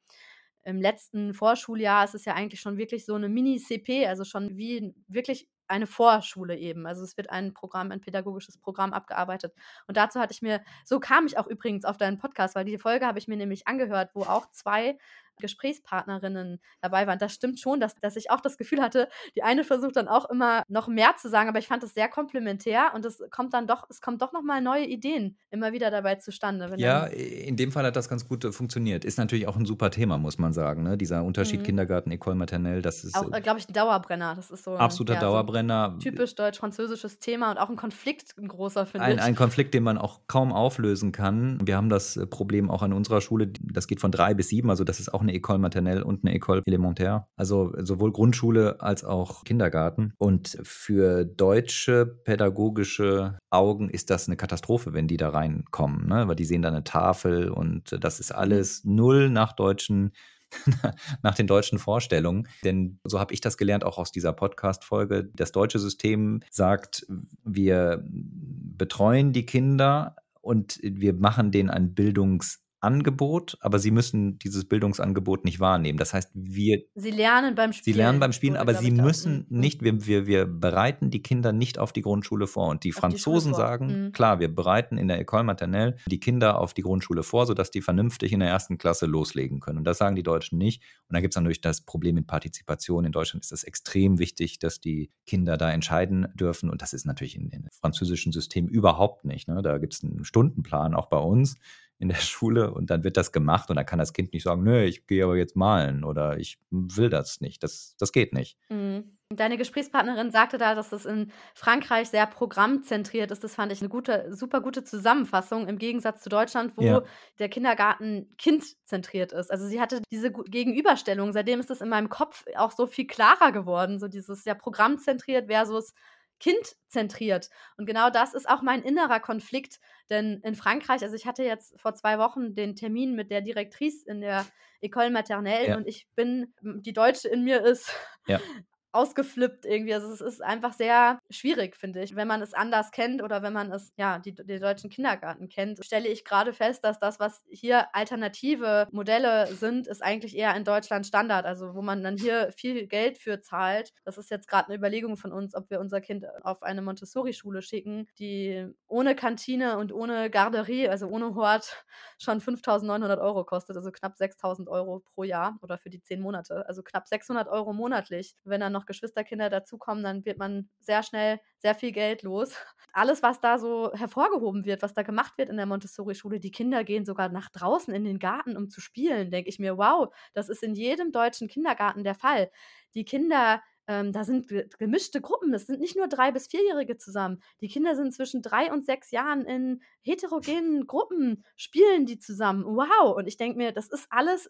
im letzten Vorschuljahr ist es ja eigentlich schon wirklich so eine Mini-CP, also schon wie wirklich eine Vorschule eben. Also es wird ein Programm, ein pädagogisches Programm abgearbeitet. Und dazu hatte ich mir, so kam ich auch übrigens auf deinen Podcast, weil die Folge habe ich mir nämlich angehört, wo auch zwei Gesprächspartnerinnen dabei waren. Das stimmt schon, dass, dass ich auch das Gefühl hatte, die eine versucht dann auch immer noch mehr zu sagen, aber ich fand es sehr komplementär und es kommt dann doch, es kommt doch nochmal neue Ideen immer wieder dabei zustande. ja, in dem Fall hat das ganz gut äh, funktioniert. Ist natürlich auch ein super Thema, muss man sagen. Ne? Dieser Unterschied mhm. Kindergarten, École Maternelle, das ist. Auch, äh, glaube ich, ein Dauerbrenner. Das ist so. Absoluter ja, Dauerbrenner. So typisch deutsch-französisches Thema und auch ein Konflikt, ein großer, finde ich. Ein Konflikt, den man auch kaum auflösen kann. Wir haben das äh, Problem auch an unserer Schule, das geht von drei bis sieben, also das ist auch eine École Maternelle und eine École Élémentaire. Also sowohl Grundschule als auch Kindergarten. Und für deutsche pädagogische Augen ist das eine Katastrophe, wenn die da reinkommen, ne? weil die sehen da eine Tafel und das ist alles null nach deutschen <laughs> nach den deutschen Vorstellungen. Denn so habe ich das gelernt, auch aus dieser Podcast-Folge. Das deutsche System sagt, wir betreuen die Kinder und wir machen denen ein Bildungs- Bildungsangebot, aber sie müssen dieses Bildungsangebot nicht wahrnehmen. Das heißt, wir. Sie lernen beim Spielen. Sie lernen beim Spielen, aber sie müssen auch, nicht, wir, wir, wir bereiten die Kinder nicht auf die Grundschule vor. Und die auf Franzosen die sagen, mhm. klar, wir bereiten in der École Maternelle die Kinder auf die Grundschule vor, sodass die vernünftig in der ersten Klasse loslegen können. Und das sagen die Deutschen nicht. Und dann gibt es natürlich das Problem mit Partizipation. In Deutschland ist es extrem wichtig, dass die Kinder da entscheiden dürfen. Und das ist natürlich in französischen System überhaupt nicht. Ne? Da gibt es einen Stundenplan, auch bei uns in der <laughs> Schule und dann wird das gemacht und dann kann das Kind nicht sagen, nö, ich gehe aber jetzt malen oder ich will das nicht. Das, das geht nicht. Mhm. Deine Gesprächspartnerin sagte da, dass es in Frankreich sehr programmzentriert ist. Das fand ich eine gute, super gute Zusammenfassung im Gegensatz zu Deutschland, wo ja. der Kindergarten kindzentriert ist. Also sie hatte diese Gegenüberstellung. Seitdem ist es in meinem Kopf auch so viel klarer geworden. So dieses ja programmzentriert versus kindzentriert. Und genau das ist auch mein innerer Konflikt. Denn in Frankreich, also ich hatte jetzt vor zwei Wochen den Termin mit der Direktrice in der École Maternelle ja. und ich bin, die Deutsche in mir ist ja <laughs> ausgeflippt irgendwie. Also es ist einfach sehr schwierig, finde ich. Wenn man es anders kennt oder wenn man es, ja, die, den deutschen Kindergarten kennt, stelle ich gerade fest, dass das, was hier alternative Modelle sind, ist eigentlich eher in Deutschland Standard. Also wo man dann hier viel Geld für zahlt. Das ist jetzt gerade eine Überlegung von uns, ob wir unser Kind auf eine Montessori-Schule schicken, die ohne Kantine und ohne Garderie, also ohne Hort, schon 5.900 Euro kostet, also knapp 6.000 Euro pro Jahr oder für die zehn Monate. Also knapp 600 Euro monatlich, wenn dann noch noch Geschwisterkinder dazukommen, dann wird man sehr schnell sehr viel Geld los. <laughs> Alles, was da so hervorgehoben wird, was da gemacht wird in der Montessori-Schule, die Kinder gehen sogar nach draußen in den Garten, um zu spielen, denke ich mir, wow, das ist in jedem deutschen Kindergarten der Fall. Die Kinder ähm, da sind gemischte Gruppen. Es sind nicht nur drei- bis vierjährige zusammen. Die Kinder sind zwischen drei und sechs Jahren in heterogenen Gruppen, spielen die zusammen. Wow! Und ich denke mir, das ist alles,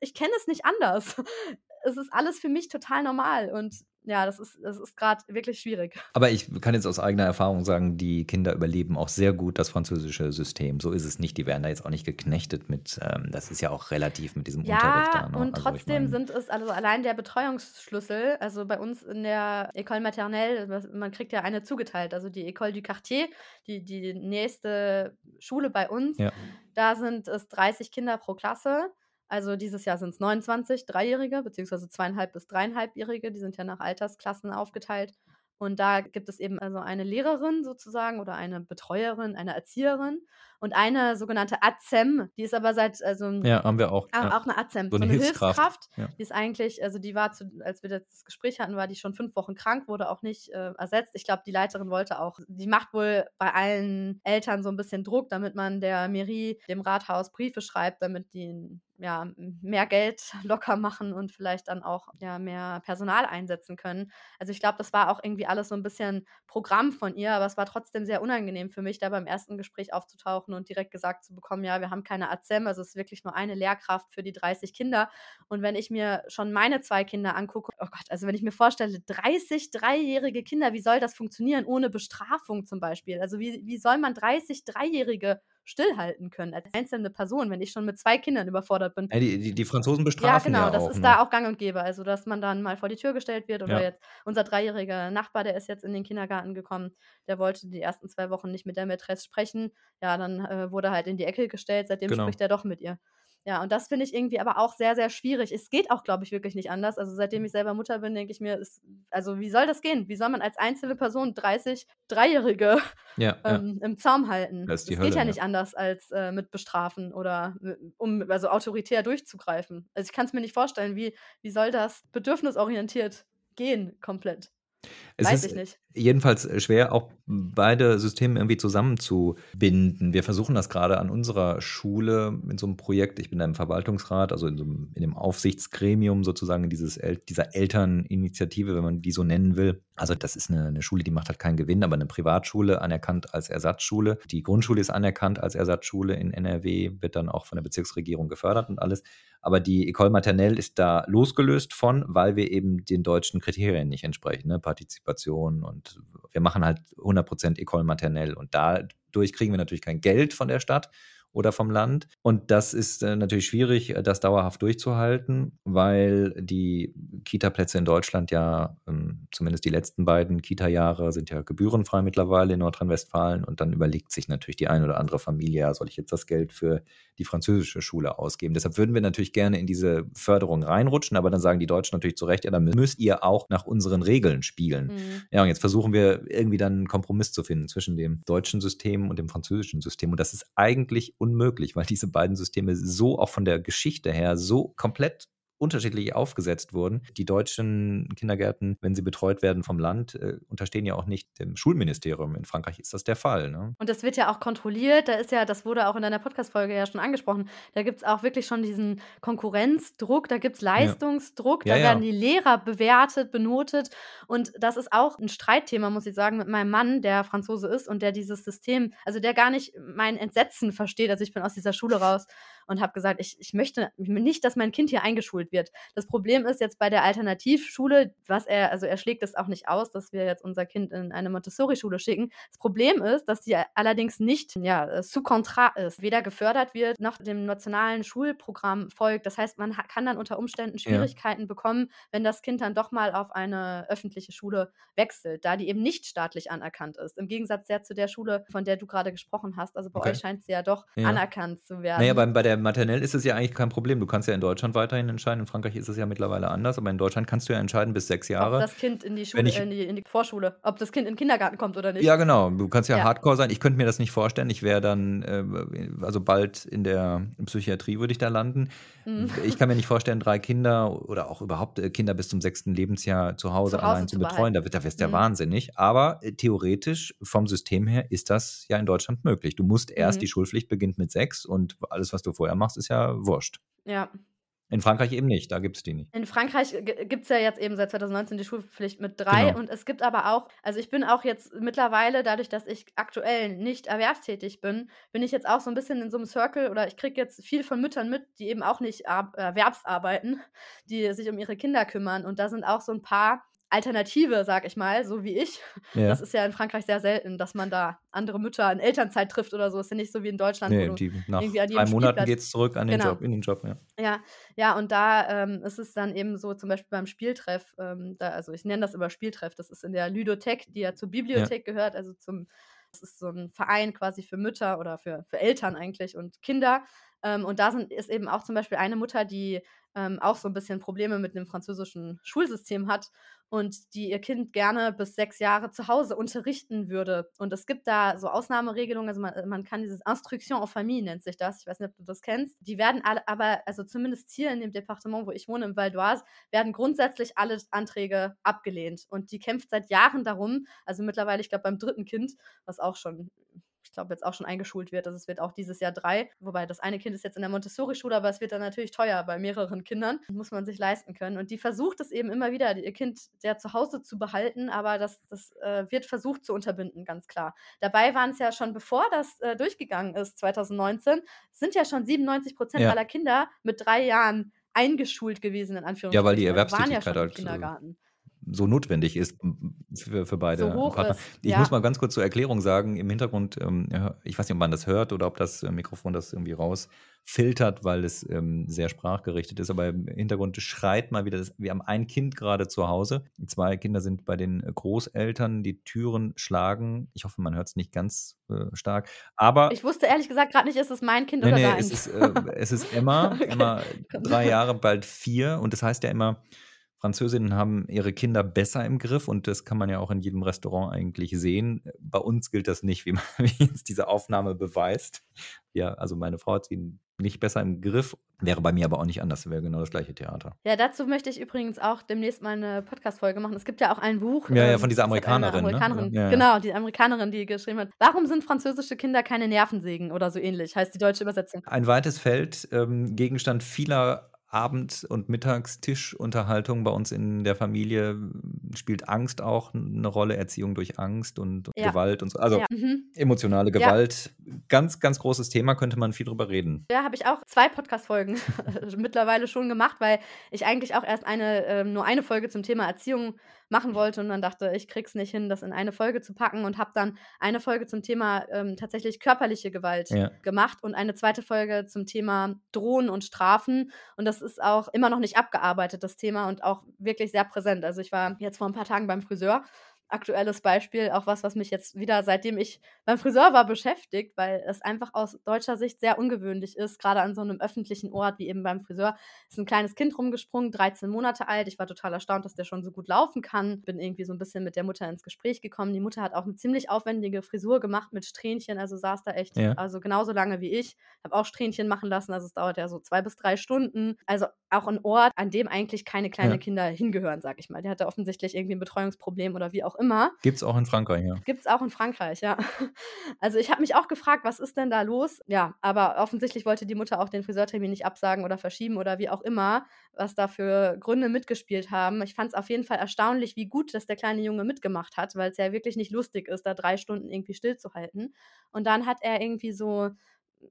ich kenne es nicht anders. <laughs> Es ist alles für mich total normal. Und ja, das ist, das ist gerade wirklich schwierig. <laughs> Aber ich kann jetzt aus eigener Erfahrung sagen, die Kinder überleben auch sehr gut das französische System. So ist es nicht. Die werden da jetzt auch nicht geknechtet mit, ähm, das ist ja auch relativ mit diesem ja, Unterricht da. Ne? Und also trotzdem sind es, also allein der Betreuungsschlüssel, also bei uns in der École Maternelle, man kriegt ja eine zugeteilt, also die École du Quartier, die, die nächste Schule bei uns, ja. da sind es 30 Kinder pro Klasse. Also dieses Jahr sind es 29 Dreijährige, beziehungsweise zweieinhalb bis dreieinhalbjährige, die sind ja nach Altersklassen aufgeteilt. Und da gibt es eben also eine Lehrerin sozusagen oder eine Betreuerin, eine Erzieherin und eine sogenannte AZEM, die ist aber seit, also ja, haben wir auch. Auch, ja. auch eine AZEM, so eine, so eine Hilfskraft. Hilfskraft ja. Die ist eigentlich, also die war, zu, als wir das Gespräch hatten, war die schon fünf Wochen krank, wurde auch nicht äh, ersetzt. Ich glaube, die Leiterin wollte auch, die macht wohl bei allen Eltern so ein bisschen Druck, damit man der Mairie, dem Rathaus Briefe schreibt, damit die ja, mehr Geld <laughs> locker machen und vielleicht dann auch ja, mehr Personal einsetzen können. Also ich glaube, das war auch irgendwie alles so ein bisschen Programm von ihr, aber es war trotzdem sehr unangenehm für mich, da beim ersten Gespräch aufzutauchen und direkt gesagt zu bekommen, ja, wir haben keine AZEM, also es ist wirklich nur eine Lehrkraft für die 30 Kinder. Und wenn ich mir schon meine zwei Kinder angucke, oh Gott, also wenn ich mir vorstelle, 30 dreijährige Kinder, wie soll das funktionieren ohne Bestrafung zum Beispiel? Also wie, wie soll man 30 Dreijährige stillhalten können als einzelne Person, wenn ich schon mit zwei Kindern überfordert bin. Ja, die, die, die, Franzosen bestrafen ja, genau, ja das ist ne? da auch gang und gäbe. Also, dass man dann mal vor die Tür gestellt wird oder ja. jetzt unser dreijähriger Nachbar, der ist jetzt in den Kindergarten gekommen, der wollte die ersten zwei Wochen nicht mit der Mätresse sprechen. Ja, dann äh, wurde halt in die Ecke gestellt, seitdem genau. spricht er doch mit ihr. Ja, und das finde ich irgendwie aber auch sehr, sehr schwierig. Es geht auch, glaube ich, wirklich nicht anders. Also seitdem ich selber Mutter bin, denke ich mir, ist, also wie soll das gehen? Wie soll man als einzelne Person 30 Dreijährige ja, ähm, ja. im Zaum halten? Das, das Hölle, geht ja, ja, nicht anders als äh, mit bestrafen oder um also autoritär durchzugreifen. Also ich kann es mir nicht vorstellen, wie, wie soll das bedürfnisorientiert gehen komplett? Es Weiß ich nicht. Jedenfalls äh, schwer, auch beide Systeme irgendwie zusammenzubinden. Wir versuchen das gerade an unserer Schule in so einem Projekt. Ich bin da im Verwaltungsrat, also in, so einem, in dem Aufsichtsgremium sozusagen dieses, dieser Elterninitiative, wenn man die so nennen will. Also das ist eine, eine Schule, die macht halt keinen Gewinn, aber eine Privatschule anerkannt als Ersatzschule. Die Grundschule ist anerkannt als Ersatzschule in NRW, wird dann auch von der Bezirksregierung gefördert und alles. Aber die École Maternelle ist da losgelöst von, weil wir eben den deutschen Kriterien nicht entsprechen, ne? Partizipation und wir machen halt 100% École Maternelle und dadurch kriegen wir natürlich kein Geld von der Stadt oder vom Land. Und das ist äh, natürlich schwierig, äh, das dauerhaft durchzuhalten, weil die Kita-Plätze in Deutschland ja, ähm, zumindest die letzten beiden Kita-Jahre, sind ja gebührenfrei mittlerweile in Nordrhein-Westfalen. Und dann überlegt sich natürlich die eine oder andere Familie, ja, soll ich jetzt das Geld für die französische Schule ausgeben? Deshalb würden wir natürlich gerne in diese Förderung reinrutschen, aber dann sagen die Deutschen natürlich zu Recht, ja, dann müsst ihr auch nach unseren Regeln spielen. Mhm. Ja, und jetzt versuchen wir irgendwie dann einen Kompromiss zu finden zwischen dem deutschen System und dem französischen System. Und das ist eigentlich unmöglich, weil diese beiden Systeme so auch von der Geschichte her so komplett unterschiedlich aufgesetzt wurden. Die deutschen Kindergärten, wenn sie betreut werden vom Land, äh, unterstehen ja auch nicht dem Schulministerium. In Frankreich ist das der Fall. Ne? Und das wird ja auch kontrolliert. Da ist ja, das wurde auch in deiner Podcast-Folge ja schon angesprochen, da gibt es auch wirklich schon diesen Konkurrenzdruck, da gibt es Leistungsdruck, ja. da ja, werden die Lehrer bewertet, benotet. Und das ist auch ein Streitthema, muss ich sagen, mit meinem Mann, der Franzose ist und der dieses System, also der gar nicht mein Entsetzen versteht. Also ich bin aus dieser Schule raus und habe gesagt, ich, ich möchte nicht, dass mein Kind hier eingeschult wird. Das Problem ist jetzt bei der Alternativschule, was er, also er schlägt es auch nicht aus, dass wir jetzt unser Kind in eine Montessori-Schule schicken. Das Problem ist, dass sie allerdings nicht ja, sous contrat ist, weder gefördert wird, noch dem nationalen Schulprogramm folgt. Das heißt, man kann dann unter Umständen Schwierigkeiten ja. bekommen, wenn das Kind dann doch mal auf eine öffentliche Schule wechselt, da die eben nicht staatlich anerkannt ist. Im Gegensatz sehr zu der Schule, von der du gerade gesprochen hast. Also bei okay. euch scheint sie ja doch ja. anerkannt zu werden. Naja, bei, bei der Maternell ist es ja eigentlich kein Problem. Du kannst ja in Deutschland weiterhin entscheiden. In Frankreich ist es ja mittlerweile anders, aber in Deutschland kannst du ja entscheiden bis sechs Jahre. Ob das Kind in die Schule, ich, in, die, in, die, Vorschule, ob das Kind in den Kindergarten kommt oder nicht. Ja, genau. Du kannst ja, ja. Hardcore sein. Ich könnte mir das nicht vorstellen. Ich wäre dann, äh, also bald in der Psychiatrie würde ich da landen. Mhm. Ich kann mir nicht vorstellen, drei Kinder oder auch überhaupt äh, Kinder bis zum sechsten Lebensjahr zu Hause, zu Hause allein zu, zu betreuen. Da, da wärst du ja mhm. wahnsinnig. Aber äh, theoretisch vom System her ist das ja in Deutschland möglich. Du musst erst, mhm. die Schulpflicht beginnt mit sechs und alles, was du vorher machst, ist ja wurscht. Ja. In Frankreich eben nicht, da gibt es die nicht. In Frankreich gibt es ja jetzt eben seit 2019 die Schulpflicht mit drei genau. und es gibt aber auch, also ich bin auch jetzt mittlerweile, dadurch, dass ich aktuell nicht erwerbstätig bin, bin ich jetzt auch so ein bisschen in so einem Circle oder ich kriege jetzt viel von Müttern mit, die eben auch nicht erwerbsarbeiten, die sich um ihre Kinder kümmern und da sind auch so ein paar Alternative, sag ich mal, so wie ich. Ja. Das ist ja in Frankreich sehr selten, dass man da andere Mütter in Elternzeit trifft oder so. Ist ja nicht so wie in Deutschland. Nee, die, nach drei Monaten geht es zurück an den genau. Job, in den Job, ja. Ja, ja und da ähm, ist es dann eben so, zum Beispiel beim Spieltreff, ähm, da, also ich nenne das immer Spieltreff, das ist in der Ludothek, die ja zur Bibliothek ja. gehört, also zum, das ist so ein Verein quasi für Mütter oder für, für Eltern eigentlich und Kinder. Ähm, und da sind, ist eben auch zum Beispiel eine Mutter, die ähm, auch so ein bisschen Probleme mit dem französischen Schulsystem hat und die ihr Kind gerne bis sechs Jahre zu Hause unterrichten würde. Und es gibt da so Ausnahmeregelungen, also man, man kann dieses Instruction en Famille nennt sich das, ich weiß nicht, ob du das kennst. Die werden alle, aber, also zumindest hier in dem Departement, wo ich wohne, im Val d'Oise, werden grundsätzlich alle Anträge abgelehnt. Und die kämpft seit Jahren darum, also mittlerweile, ich glaube, beim dritten Kind, was auch schon ich glaube, jetzt auch schon eingeschult wird. Also es wird auch dieses Jahr drei. Wobei das eine Kind ist jetzt in der Montessori-Schule, aber es wird dann natürlich teuer bei mehreren Kindern. Muss man sich leisten können. Und die versucht es eben immer wieder, ihr Kind sehr zu Hause zu behalten, aber das, das äh, wird versucht zu unterbinden, ganz klar. Dabei waren es ja schon, bevor das äh, durchgegangen ist, 2019, sind ja schon 97 Prozent ja. aller Kinder mit drei Jahren eingeschult gewesen, in Anführungszeichen. Ja, weil die Erwerbstätigkeit waren ja schon im Kindergarten so notwendig ist für, für beide so Partner. Ist, ich ja. muss mal ganz kurz zur Erklärung sagen, im Hintergrund, ähm, ich weiß nicht, ob man das hört oder ob das äh, Mikrofon das irgendwie rausfiltert, weil es ähm, sehr sprachgerichtet ist, aber im Hintergrund schreit mal wieder, das, wir haben ein Kind gerade zu Hause, zwei Kinder sind bei den Großeltern, die Türen schlagen, ich hoffe, man hört es nicht ganz äh, stark, aber... Ich wusste ehrlich gesagt gerade nicht, ist es mein Kind nee, oder nee, dein? Es ist, äh, es ist Emma, <laughs> okay. Emma drei Jahre, bald vier und das heißt ja immer, Französinnen haben ihre Kinder besser im Griff und das kann man ja auch in jedem Restaurant eigentlich sehen. Bei uns gilt das nicht, wie, man, <laughs> wie jetzt diese Aufnahme beweist. Ja, also meine Frau hat sie nicht besser im Griff, wäre bei mir aber auch nicht anders, wäre genau das gleiche Theater. Ja, dazu möchte ich übrigens auch demnächst mal eine Podcast-Folge machen. Es gibt ja auch ein Buch. Ja, ja, ähm, von dieser Amerikanerin. Amerikanerin ne? ja, genau, die Amerikanerin, die geschrieben hat, warum sind französische Kinder keine Nervensägen oder so ähnlich, heißt die deutsche Übersetzung. Ein weites Feld, ähm, Gegenstand vieler Abend- und Mittagstischunterhaltung bei uns in der Familie spielt Angst auch eine Rolle, Erziehung durch Angst und ja. Gewalt und so. Also ja. mhm. emotionale Gewalt, ja. ganz, ganz großes Thema, könnte man viel drüber reden. Ja, habe ich auch zwei Podcast-Folgen <laughs> mittlerweile schon gemacht, weil ich eigentlich auch erst eine, äh, nur eine Folge zum Thema Erziehung machen wollte und dann dachte, ich krieg's nicht hin, das in eine Folge zu packen und habe dann eine Folge zum Thema ähm, tatsächlich körperliche Gewalt ja. gemacht und eine zweite Folge zum Thema Drohen und Strafen. Und das ist auch immer noch nicht abgearbeitet, das Thema, und auch wirklich sehr präsent. Also ich war jetzt vor ein paar Tagen beim Friseur aktuelles Beispiel, auch was, was mich jetzt wieder, seitdem ich beim Friseur war, beschäftigt, weil es einfach aus deutscher Sicht sehr ungewöhnlich ist, gerade an so einem öffentlichen Ort wie eben beim Friseur. Ist ein kleines Kind rumgesprungen, 13 Monate alt. Ich war total erstaunt, dass der schon so gut laufen kann. Bin irgendwie so ein bisschen mit der Mutter ins Gespräch gekommen. Die Mutter hat auch eine ziemlich aufwendige Frisur gemacht mit Strähnchen, also saß da echt, ja. also genauso lange wie ich. Habe auch Strähnchen machen lassen, also es dauert ja so zwei bis drei Stunden. Also auch ein Ort, an dem eigentlich keine kleinen ja. Kinder hingehören, sag ich mal. Der hatte offensichtlich irgendwie ein Betreuungsproblem oder wie auch immer. Gibt es auch in Frankreich, ja. Gibt es auch in Frankreich, ja. Also ich habe mich auch gefragt, was ist denn da los? Ja, aber offensichtlich wollte die Mutter auch den Friseurtermin nicht absagen oder verschieben oder wie auch immer, was da für Gründe mitgespielt haben. Ich fand es auf jeden Fall erstaunlich, wie gut dass der kleine Junge mitgemacht hat, weil es ja wirklich nicht lustig ist, da drei Stunden irgendwie stillzuhalten. Und dann hat er irgendwie so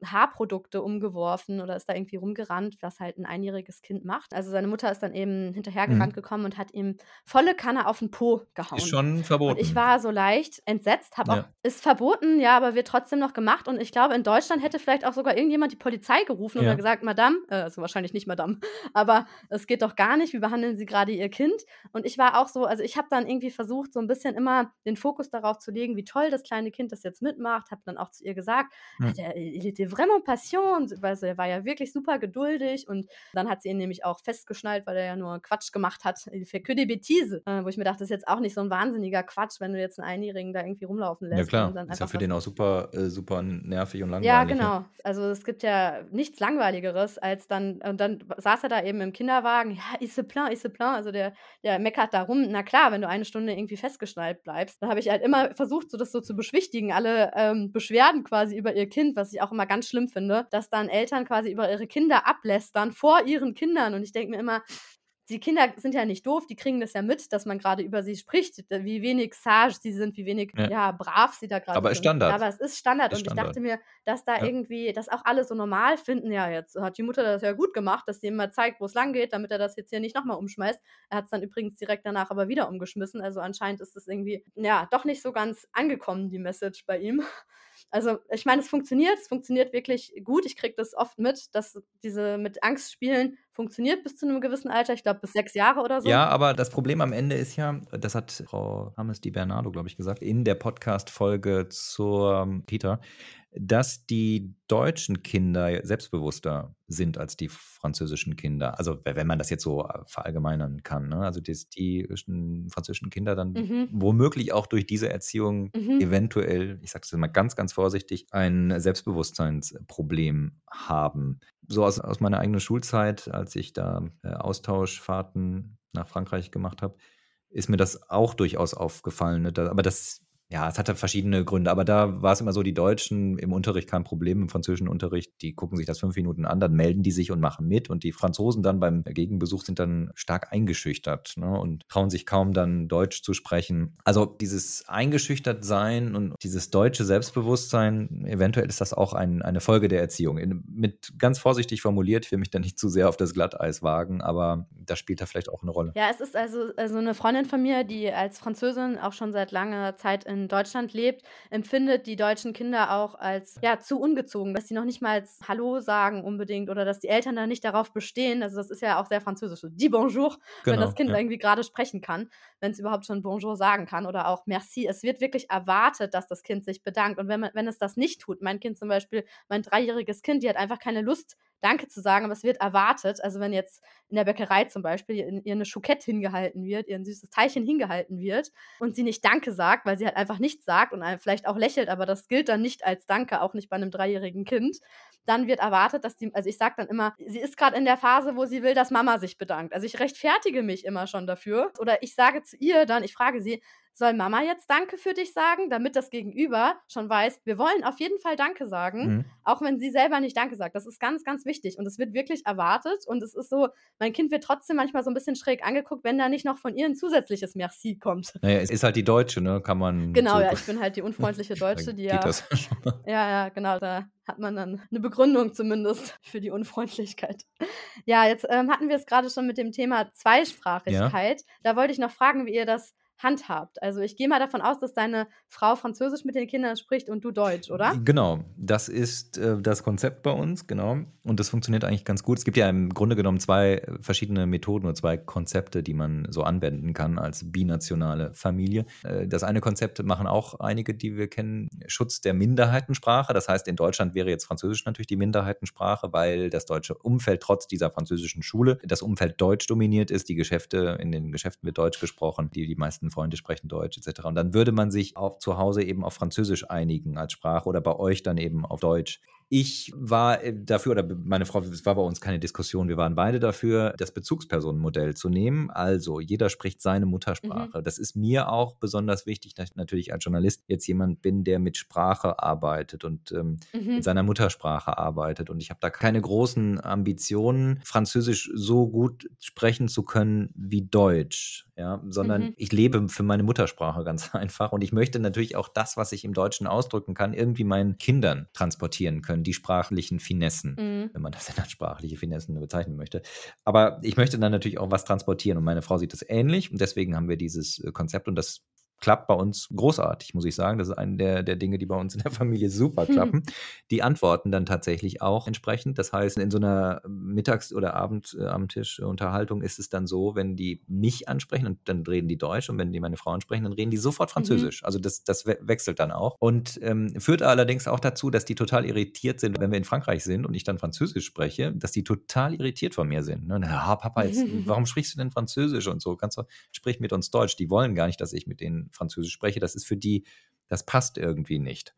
Haarprodukte umgeworfen oder ist da irgendwie rumgerannt, was halt ein einjähriges Kind macht. Also seine Mutter ist dann eben hinterhergerannt mhm. gekommen und hat ihm volle Kanne auf den Po gehauen. Ist schon verboten. Und ich war so leicht entsetzt, habe ja. auch, ist verboten, ja, aber wird trotzdem noch gemacht. Und ich glaube, in Deutschland hätte vielleicht auch sogar irgendjemand die Polizei gerufen ja. oder gesagt, Madame, äh, also wahrscheinlich nicht Madame, <laughs> aber es geht doch gar nicht, wie behandeln Sie gerade Ihr Kind? Und ich war auch so, also ich habe dann irgendwie versucht, so ein bisschen immer den Fokus darauf zu legen, wie toll das kleine Kind das jetzt mitmacht, habe dann auch zu ihr gesagt, mhm. der, était vraiment patient, weil er war ja wirklich super geduldig und dann hat sie ihn nämlich auch festgeschnallt, weil er ja nur Quatsch gemacht hat, für que des Bêtises, äh, wo ich mir dachte, das ist jetzt auch nicht so ein wahnsinniger Quatsch, wenn du jetzt einen Einjährigen da irgendwie rumlaufen lässt. Ja klar, ist ja für den auch super, äh, super nervig und langweilig. Ja, genau. Also es gibt ja nichts Langweiligeres als dann, und dann saß er da eben im Kinderwagen, ja, ist se plaint, ist se plaint, also der, der meckert da rum. Na klar, wenn du eine Stunde irgendwie festgeschnallt bleibst, dann habe ich halt immer versucht, so das so zu beschwichtigen, alle ähm, Beschwerden quasi über ihr Kind, was ich auch immer ganz schlimm finde, dass dann Eltern quasi über ihre Kinder ablästern vor ihren Kindern. Und ich denke mir immer, die Kinder sind ja nicht doof, die kriegen das ja mit, dass man gerade über sie spricht, wie wenig sage sie sind, wie wenig ja. ja brav sie da gerade sind. Aber Standard. Aber es ist Standard. Ist und Standard. ich dachte mir, dass da ja. irgendwie, dass auch alle so normal finden, ja, jetzt hat die Mutter das ja gut gemacht, dass sie ihm mal zeigt, wo es lang geht, damit er das jetzt hier nicht nochmal umschmeißt. Er hat es dann übrigens direkt danach aber wieder umgeschmissen. Also anscheinend ist es irgendwie, ja, doch nicht so ganz angekommen, die Message bei ihm. Also ich meine, es funktioniert, es funktioniert wirklich gut. Ich kriege das oft mit, dass diese mit Angst spielen funktioniert bis zu einem gewissen Alter. Ich glaube bis sechs Jahre oder so. Ja, aber das Problem am Ende ist ja, das hat Frau Hammes Di Bernardo, glaube ich, gesagt, in der Podcast-Folge zur Kita, dass die deutschen Kinder selbstbewusster sind als die französischen Kinder. Also wenn man das jetzt so äh, verallgemeinern kann. Ne? Also dass die französischen Kinder dann mhm. womöglich auch durch diese Erziehung mhm. eventuell, ich sage es mal ganz, ganz vorsichtig, ein Selbstbewusstseinsproblem haben. So aus, aus meiner eigenen Schulzeit, als ich da äh, Austauschfahrten nach Frankreich gemacht habe, ist mir das auch durchaus aufgefallen. Ne? Aber das ja, es hatte verschiedene Gründe, aber da war es immer so, die Deutschen im Unterricht kein Problem, im französischen Unterricht, die gucken sich das fünf Minuten an, dann melden die sich und machen mit und die Franzosen dann beim Gegenbesuch sind dann stark eingeschüchtert ne, und trauen sich kaum dann Deutsch zu sprechen. Also dieses eingeschüchtert sein und dieses deutsche Selbstbewusstsein, eventuell ist das auch ein, eine Folge der Erziehung. In, mit ganz vorsichtig formuliert, ich will mich da nicht zu sehr auf das Glatteis wagen, aber das spielt da vielleicht auch eine Rolle. Ja, es ist also, also eine Freundin von mir, die als Französin auch schon seit langer Zeit in Deutschland lebt, empfindet die deutschen Kinder auch als ja, zu ungezogen, dass sie noch nicht mal Hallo sagen unbedingt oder dass die Eltern da nicht darauf bestehen. Also das ist ja auch sehr französisch. So, die Bonjour, genau, wenn das Kind ja. irgendwie gerade sprechen kann, wenn es überhaupt schon Bonjour sagen kann oder auch Merci. Es wird wirklich erwartet, dass das Kind sich bedankt. Und wenn, man, wenn es das nicht tut, mein Kind zum Beispiel, mein dreijähriges Kind, die hat einfach keine Lust, Danke zu sagen, aber es wird erwartet. Also wenn jetzt in der Bäckerei zum Beispiel ihr, eine Schoukette hingehalten wird, ihr ein süßes Teilchen hingehalten wird und sie nicht Danke sagt, weil sie halt einfach nichts sagt und vielleicht auch lächelt, aber das gilt dann nicht als Danke, auch nicht bei einem dreijährigen Kind, dann wird erwartet, dass die, also ich sage dann immer, sie ist gerade in der Phase, wo sie will, dass Mama sich bedankt. Also ich rechtfertige mich immer schon dafür. Oder ich sage zu ihr dann, ich frage sie, soll Mama jetzt Danke für dich sagen, damit das Gegenüber schon weiß, wir wollen auf jeden Fall Danke sagen, mhm. auch wenn sie selber nicht Danke sagt. Das ist ganz, ganz wichtig und es wird wirklich erwartet und es ist so, mein Kind wird trotzdem manchmal so ein bisschen schräg angeguckt, wenn da nicht noch von ihr ein zusätzliches Merci kommt. Naja, es ist halt die Deutsche, ne? Kann man. Genau, so ja, ich bin halt die unfreundliche <laughs> Deutsche, die ja. <laughs> ja, ja, genau, da hat man dann eine Begründung zumindest für die Unfreundlichkeit. Ja, jetzt ähm, hatten wir es gerade schon mit dem Thema Zweisprachigkeit. Ja. Da wollte ich noch fragen, wie ihr das handhabt. Also ich gehe mal davon aus, dass deine Frau Französisch mit den Kindern spricht und du Deutsch, oder? Genau, das ist äh, das Konzept bei uns, genau. Und das funktioniert eigentlich ganz gut. Es gibt ja im Grunde genommen zwei verschiedene Methoden oder zwei Konzepte, die man so anwenden kann als binationale Familie. Äh, das eine Konzept machen auch einige, die wir kennen, Schutz der Minderheitensprache. Das heißt, in Deutschland wäre jetzt Französisch natürlich die Minderheitensprache, weil das deutsche Umfeld trotz dieser französischen Schule, das Umfeld deutsch dominiert ist. Die Geschäfte, in den Geschäften wird Deutsch gesprochen, die die meisten Freunde sprechen Deutsch etc. Und dann würde man sich auch zu Hause eben auf Französisch einigen als Sprache oder bei euch dann eben auf Deutsch. Ich war äh, dafür, oder meine Frau, es war bei uns keine Diskussion, wir waren beide dafür, das Bezugspersonenmodell zu nehmen. Also jeder spricht seine Muttersprache. Mhm. Das ist mir auch besonders wichtig, dass ich natürlich als Journalist jetzt jemand bin, der mit Sprache arbeitet und ähm, mhm. mit seiner Muttersprache arbeitet. Und ich habe da keine großen Ambitionen, Französisch so gut sprechen zu können wie Deutsch. Ja, sondern mhm. ich lebe für meine Muttersprache <laughs> ganz einfach. Und ich möchte natürlich auch das, was ich im Deutschen ausdrücken kann, irgendwie meinen Kindern transportieren können, die sprachlichen Finessen, mhm. wenn man das denn als sprachliche Finessen bezeichnen möchte. Aber ich möchte dann natürlich auch was transportieren und meine Frau sieht das ähnlich und deswegen haben wir dieses äh, Konzept und das klappt bei uns großartig, muss ich sagen. Das ist eine der, der Dinge, die bei uns in der Familie super <laughs> klappen. Die antworten dann tatsächlich auch entsprechend. Das heißt, in so einer Mittags- oder Abend, äh, Abendtisch-Unterhaltung ist es dann so, wenn die mich ansprechen und dann reden die Deutsch und wenn die meine Frau ansprechen, dann reden die sofort mhm. Französisch. Mhm. Also das, das wechselt dann auch. Und ähm, führt allerdings auch dazu, dass die total irritiert sind, wenn wir in Frankreich sind und ich dann Französisch spreche, dass die total irritiert von mir sind. Ne? Ja, Papa, jetzt, <laughs> warum sprichst du denn Französisch und so? Kannst du, sprich mit uns Deutsch. Die wollen gar nicht, dass ich mit denen Französisch spreche, das ist für die, das passt irgendwie nicht.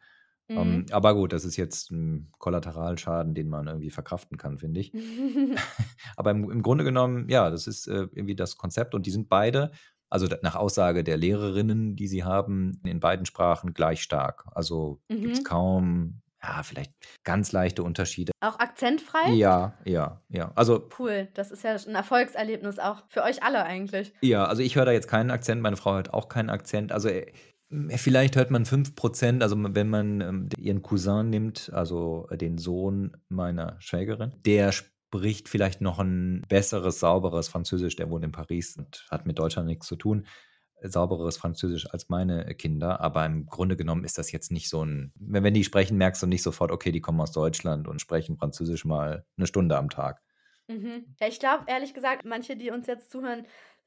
Ähm, mhm. Um, aber gut, das ist jetzt ein Kollateralschaden, den man irgendwie verkraften kann, finde ich. <laughs> <laughs> aber im, im, Grunde genommen, ja, das ist äh, irgendwie das Konzept und die sind beide, also nach Aussage der Lehrerinnen, die sie haben, in beiden Sprachen gleich stark. Also mhm. gibt es kaum ja, vielleicht ganz leichte Unterschiede. Auch akzentfrei? Ja, ja, ja. Also cool, das ist ja ein Erfolgserlebnis auch für euch alle eigentlich. Ja, also ich höre da jetzt keinen Akzent, meine Frau hört auch keinen Akzent. Also äh, vielleicht hört man 5%, also wenn man ähm, ihren Cousin nimmt, also den Sohn meiner Schwägerin, der spricht vielleicht noch ein besseres, sauberes Französisch, der wohnt in Paris und hat mit Deutschland nichts zu tun saubereres Französisch als meine Kinder, aber im Grunde genommen ist das jetzt nicht so ein, wenn, die sprechen, merkst du nicht sofort, okay, die kommen aus Deutschland und sprechen Französisch mal eine Stunde am Tag. Mhm. Ja, ich glaube, ehrlich gesagt, manche, die uns jetzt zuhören,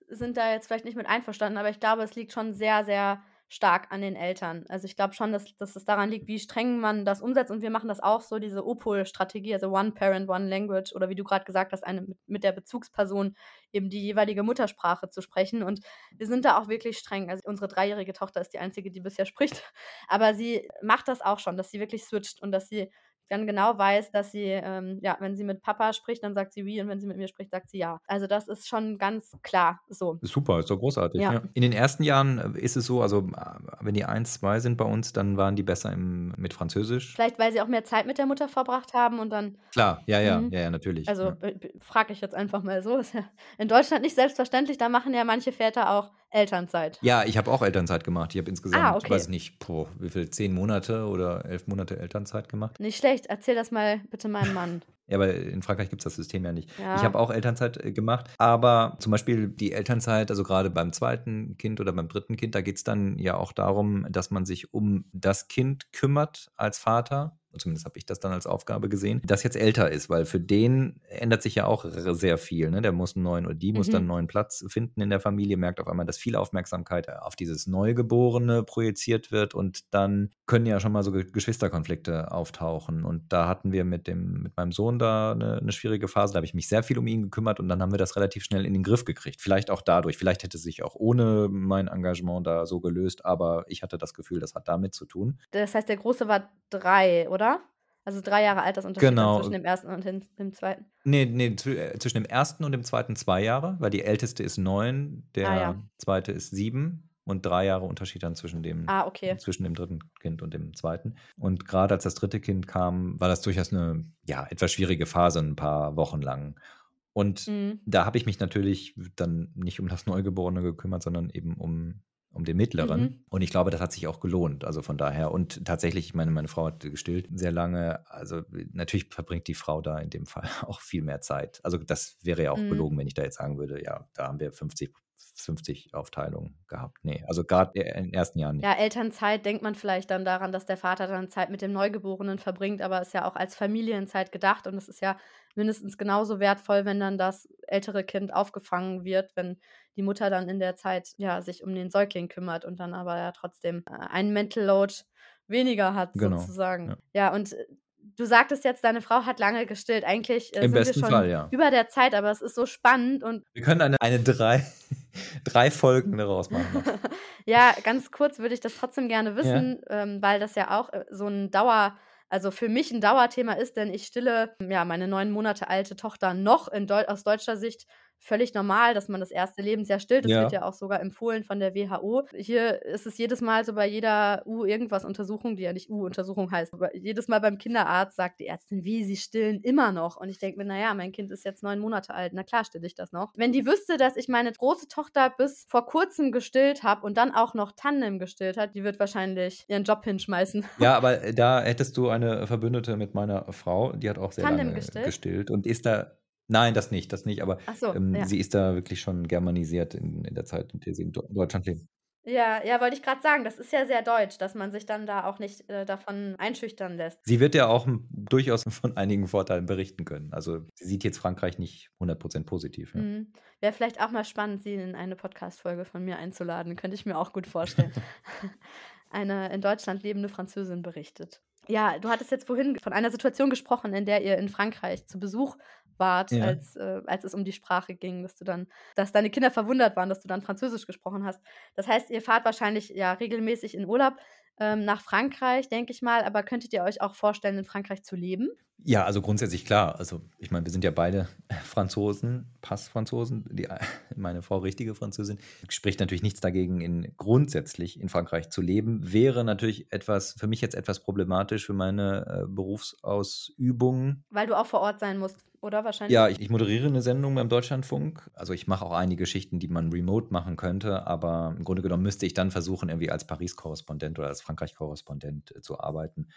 sind da jetzt vielleicht nicht mit einverstanden, aber ich glaube, es liegt schon sehr, sehr stark an den Eltern. Also ich glaube schon, dass, dass es daran liegt, wie streng man das umsetzt. Und wir machen das auch so, diese OPOL-Strategie, also One Parent, One Language, oder wie du gerade gesagt hast, eine mit der Bezugsperson eben die jeweilige Muttersprache zu sprechen. Und wir sind da auch wirklich streng. Also unsere dreijährige Tochter ist die einzige, die bisher spricht. <laughs> Aber sie macht das auch schon, dass sie wirklich switcht und dass sie dann genau weiß, dass sie, ähm, ja, wenn sie mit Papa spricht, dann sagt sie wie und wenn sie mit mir spricht, sagt sie ja. Also das ist schon ganz klar so. Super, ist doch großartig. Ja. Ja. In den ersten Jahren äh, ist es so, also äh, wenn die eins, zwei sind bei uns, dann waren die besser im, mit Französisch. Vielleicht, weil sie auch mehr Zeit mit der Mutter verbracht haben und dann. Klar, ja, ja, mhm. ja, ja, natürlich. Also ja. Frage ich jetzt einfach mal so. Ist ja in Deutschland nicht selbstverständlich, da machen ja manche Väter auch Elternzeit. Ja, ich habe auch Elternzeit gemacht. Ich habe insgesamt, ah, okay. weiß nicht, boah, wie viel, zehn Monate oder elf Monate Elternzeit gemacht. Nicht schlecht. Erzähl das mal bitte meinem Mann. Ja, aber in Frankreich gibt es das System ja nicht. Ja. Ich habe auch Elternzeit äh, gemacht, aber zum Beispiel die Elternzeit, also gerade beim zweiten Kind oder beim dritten Kind, da geht es dann ja auch darum, dass man sich um das Kind kümmert als Vater zumindest habe ich das dann als Aufgabe gesehen, das jetzt älter ist, weil für den ändert sich ja auch sehr viel. Ne? Der muss einen neuen oder die muss dann einen mhm. neuen Platz finden in der Familie, merkt auf einmal, dass viel Aufmerksamkeit auf dieses Neugeborene projiziert wird und dann können ja schon mal so Geschwisterkonflikte auftauchen. Und da hatten wir mit, dem, mit meinem Sohn da eine, eine schwierige Phase, da habe ich mich sehr viel um ihn gekümmert und dann haben wir das relativ schnell in den Griff gekriegt. Vielleicht auch dadurch, vielleicht hätte sich auch ohne mein Engagement da so gelöst, aber ich hatte das Gefühl, das hat damit zu tun. Das heißt, der Große war drei, oder? Oder? Also drei Jahre Altersunterschied genau. zwischen dem ersten und dem, zweiten. Nee, nee, äh, zwischen dem ersten und dem zweiten zwei Jahre, weil die älteste ist neun, der ah, ja. zweite ist sieben. und drei Jahre Unterschied dann zwischen dem, Ah, okay. zwischen dem dritten Kind und dem zweiten. Und gerade als das dritte Kind kam, war das durchaus eine ja, etwas schwierige Phase, ein paar Wochen lang. Und Mhm. da habe ich mich natürlich dann nicht um das Neugeborene gekümmert, sondern eben um, um den Mittleren. Mhm. Und ich glaube, das hat sich auch gelohnt. Also von daher. Und tatsächlich, ich meine, meine Frau hat gestillt sehr lange. Also natürlich verbringt die Frau da in dem Fall <laughs> auch viel mehr Zeit. Also das wäre ja auch Mhm. gelogen, wenn ich da jetzt sagen würde, ja, da haben wir 50, 50 Aufteilungen gehabt. Nee, also gerade in den ersten Jahren nicht. Ja, Elternzeit denkt man vielleicht dann daran, dass der Vater dann Zeit mit dem Neugeborenen verbringt, aber ist ja auch als Familienzeit gedacht und es ist ja mindestens genauso wertvoll, wenn dann das ältere Kind aufgefangen wird, wenn die Mutter dann in der Zeit ja sich um den Säugling kümmert und dann aber ja trotzdem äh, einen Mental Load weniger hat Genau, sozusagen. ja. Ja, und äh, du sagtest jetzt, deine Frau hat lange gestillt. Eigentlich äh, Im sind wir schon Fall, ja. über der Zeit, aber es ist so spannend und Wir können eine, eine drei, <laughs> drei Folgen <laughs> daraus machen. Ja, ganz kurz würde ich das trotzdem gerne wissen, ähm, weil das ja auch äh, so ein Dauer, also für mich ein Dauerthema ist, denn ich stille ja meine neun Monate alte Tochter noch in Deu aus deutscher Sicht völlig normal, dass man das erste Lebensjahr stillt. Das Ja. wird ja auch sogar empfohlen von der WHO. Hier ist es jedes Mal so bei jeder U-Irgendwas-Untersuchung, die ja nicht U-Untersuchung heißt, aber jedes Mal beim Kinderarzt sagt die Ärztin, wie, sie stillen immer noch. Und ich denke mir, naja, mein Kind ist jetzt neun Monate alt, na klar stille ich das noch. Wenn die wüsste, dass ich meine große Tochter bis vor kurzem gestillt habe und dann auch noch Tandem gestillt hat, die wird wahrscheinlich ihren Job hinschmeißen. <laughs> Ja, aber äh, da hättest du eine Verbündete mit meiner Frau, die hat auch sehr Tandem lange gestillt? gestillt und ist da, nein, das nicht, das nicht, aber Ach so, ähm, ja. sie ist da wirklich schon germanisiert in, in der Zeit, in der sie in Do- Deutschland lebt. Ja, ja, wollte ich gerade sagen, das ist ja sehr deutsch, dass man sich dann da auch nicht äh, davon einschüchtern lässt. Sie wird ja auch m, durchaus <laughs> von einigen Vorteilen berichten können. Also sie sieht jetzt Frankreich nicht 100% positiv. Ja. Mhm. Wäre vielleicht auch mal spannend, sie in eine Podcast-Folge von mir einzuladen. Könnte ich mir auch gut vorstellen. <laughs> eine in Deutschland lebende Französin berichtet. Ja, du hattest jetzt vorhin von einer Situation gesprochen, in der ihr in Frankreich zu Besuch wart, Ja. als, äh, als es um die Sprache ging, dass du dann, dass deine Kinder verwundert waren, dass du dann Französisch gesprochen hast. Das heißt, ihr fahrt wahrscheinlich ja regelmäßig in Urlaub ähm, nach Frankreich, denke ich mal, aber könntet ihr euch auch vorstellen, in Frankreich zu leben? Ja, also grundsätzlich klar. Also ich meine, wir sind ja beide <laughs> Franzosen, Passfranzosen. Die, <laughs> meine Frau richtige Französin. Spricht natürlich nichts dagegen, in, grundsätzlich in Frankreich zu leben. Wäre natürlich etwas, für mich jetzt etwas problematisch für meine äh, Berufsausübung. Weil du auch vor Ort sein musst, oder wahrscheinlich? Ja, ich, ich moderiere eine Sendung beim Deutschlandfunk. Also ich mache auch einige Geschichten, die man remote machen könnte, aber im Grunde genommen müsste ich dann versuchen, irgendwie als Paris-Korrespondent oder als Frankreich-Korrespondent äh, zu arbeiten.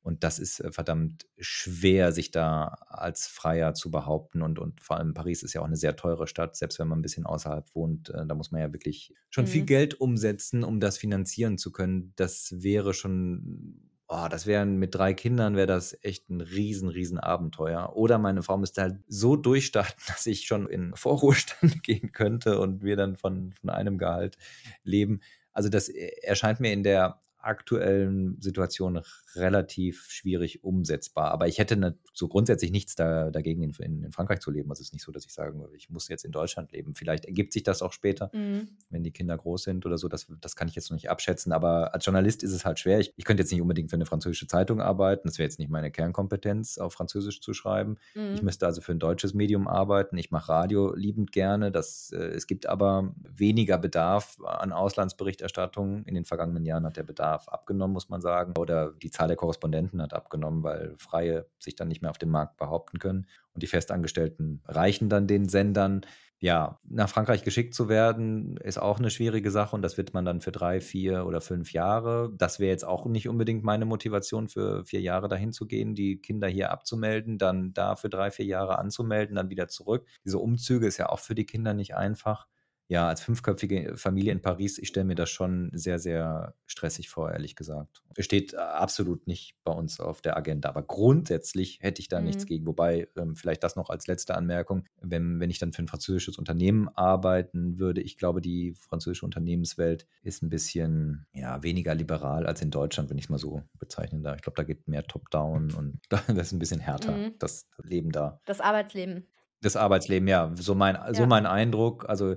Und das ist äh, verdammt schwer, sich da als Freier zu behaupten. Und, und vor allem Paris ist ja auch eine sehr teure Stadt, selbst wenn man ein bisschen außerhalb wohnt. Äh, da muss man ja wirklich schon viel Mhm. Geld umsetzen, um das finanzieren zu können. Das wäre schon, oh, das wären mit drei Kindern, wäre das echt ein riesen, riesen Abenteuer. Oder meine Frau müsste halt so durchstarten, <laughs> dass ich schon in Vorruhestand <laughs> gehen könnte und wir dann von, von einem Gehalt leben. Also das äh, erscheint mir in der aktuellen Situation relativ schwierig umsetzbar. Aber ich hätte ne, so grundsätzlich nichts da, dagegen, in, in, in Frankreich zu leben. Also es ist nicht so, dass ich sagen würde, ich muss jetzt in Deutschland leben. Vielleicht ergibt sich das auch später, Mhm. wenn die Kinder groß sind oder so. Das, das kann ich jetzt noch nicht abschätzen. Aber als Journalist ist es halt schwer. Ich, ich könnte jetzt nicht unbedingt für eine französische Zeitung arbeiten. Das wäre jetzt nicht meine Kernkompetenz, auf Französisch zu schreiben. Mhm. Ich müsste also für ein deutsches Medium arbeiten. Ich mache Radio liebend gerne. Das, äh, es gibt aber weniger Bedarf an Auslandsberichterstattung. In den vergangenen Jahren hat der Bedarf abgenommen, muss man sagen. Oder die Zahl der Korrespondenten hat abgenommen, weil Freie sich dann nicht mehr auf dem Markt behaupten können. Und die Festangestellten reichen dann den Sendern. Ja, nach Frankreich geschickt zu werden, ist auch eine schwierige Sache und das wird man dann für drei, vier oder fünf Jahre. Das wäre jetzt auch nicht unbedingt meine Motivation, für vier Jahre dahin zu gehen, die Kinder hier abzumelden, dann da für drei, vier Jahre anzumelden, dann wieder zurück. Diese Umzüge ist ja auch für die Kinder nicht einfach. Ja, als fünfköpfige Familie in Paris, ich stelle mir das schon sehr, sehr stressig vor, ehrlich gesagt. Steht absolut nicht bei uns auf der Agenda. Aber grundsätzlich hätte ich da Mhm. nichts gegen. Wobei, ähm, vielleicht das noch als letzte Anmerkung, wenn, wenn ich dann für ein französisches Unternehmen arbeiten würde, ich glaube, die französische Unternehmenswelt ist ein bisschen ja, weniger liberal als in Deutschland, wenn ich es mal so bezeichnen darf. Ich glaube, da geht mehr Top-Down und <laughs> das ist ein bisschen härter, Mhm. das Leben da. Das Arbeitsleben. Das Arbeitsleben, ja, so mein, so Ja. mein Eindruck. Also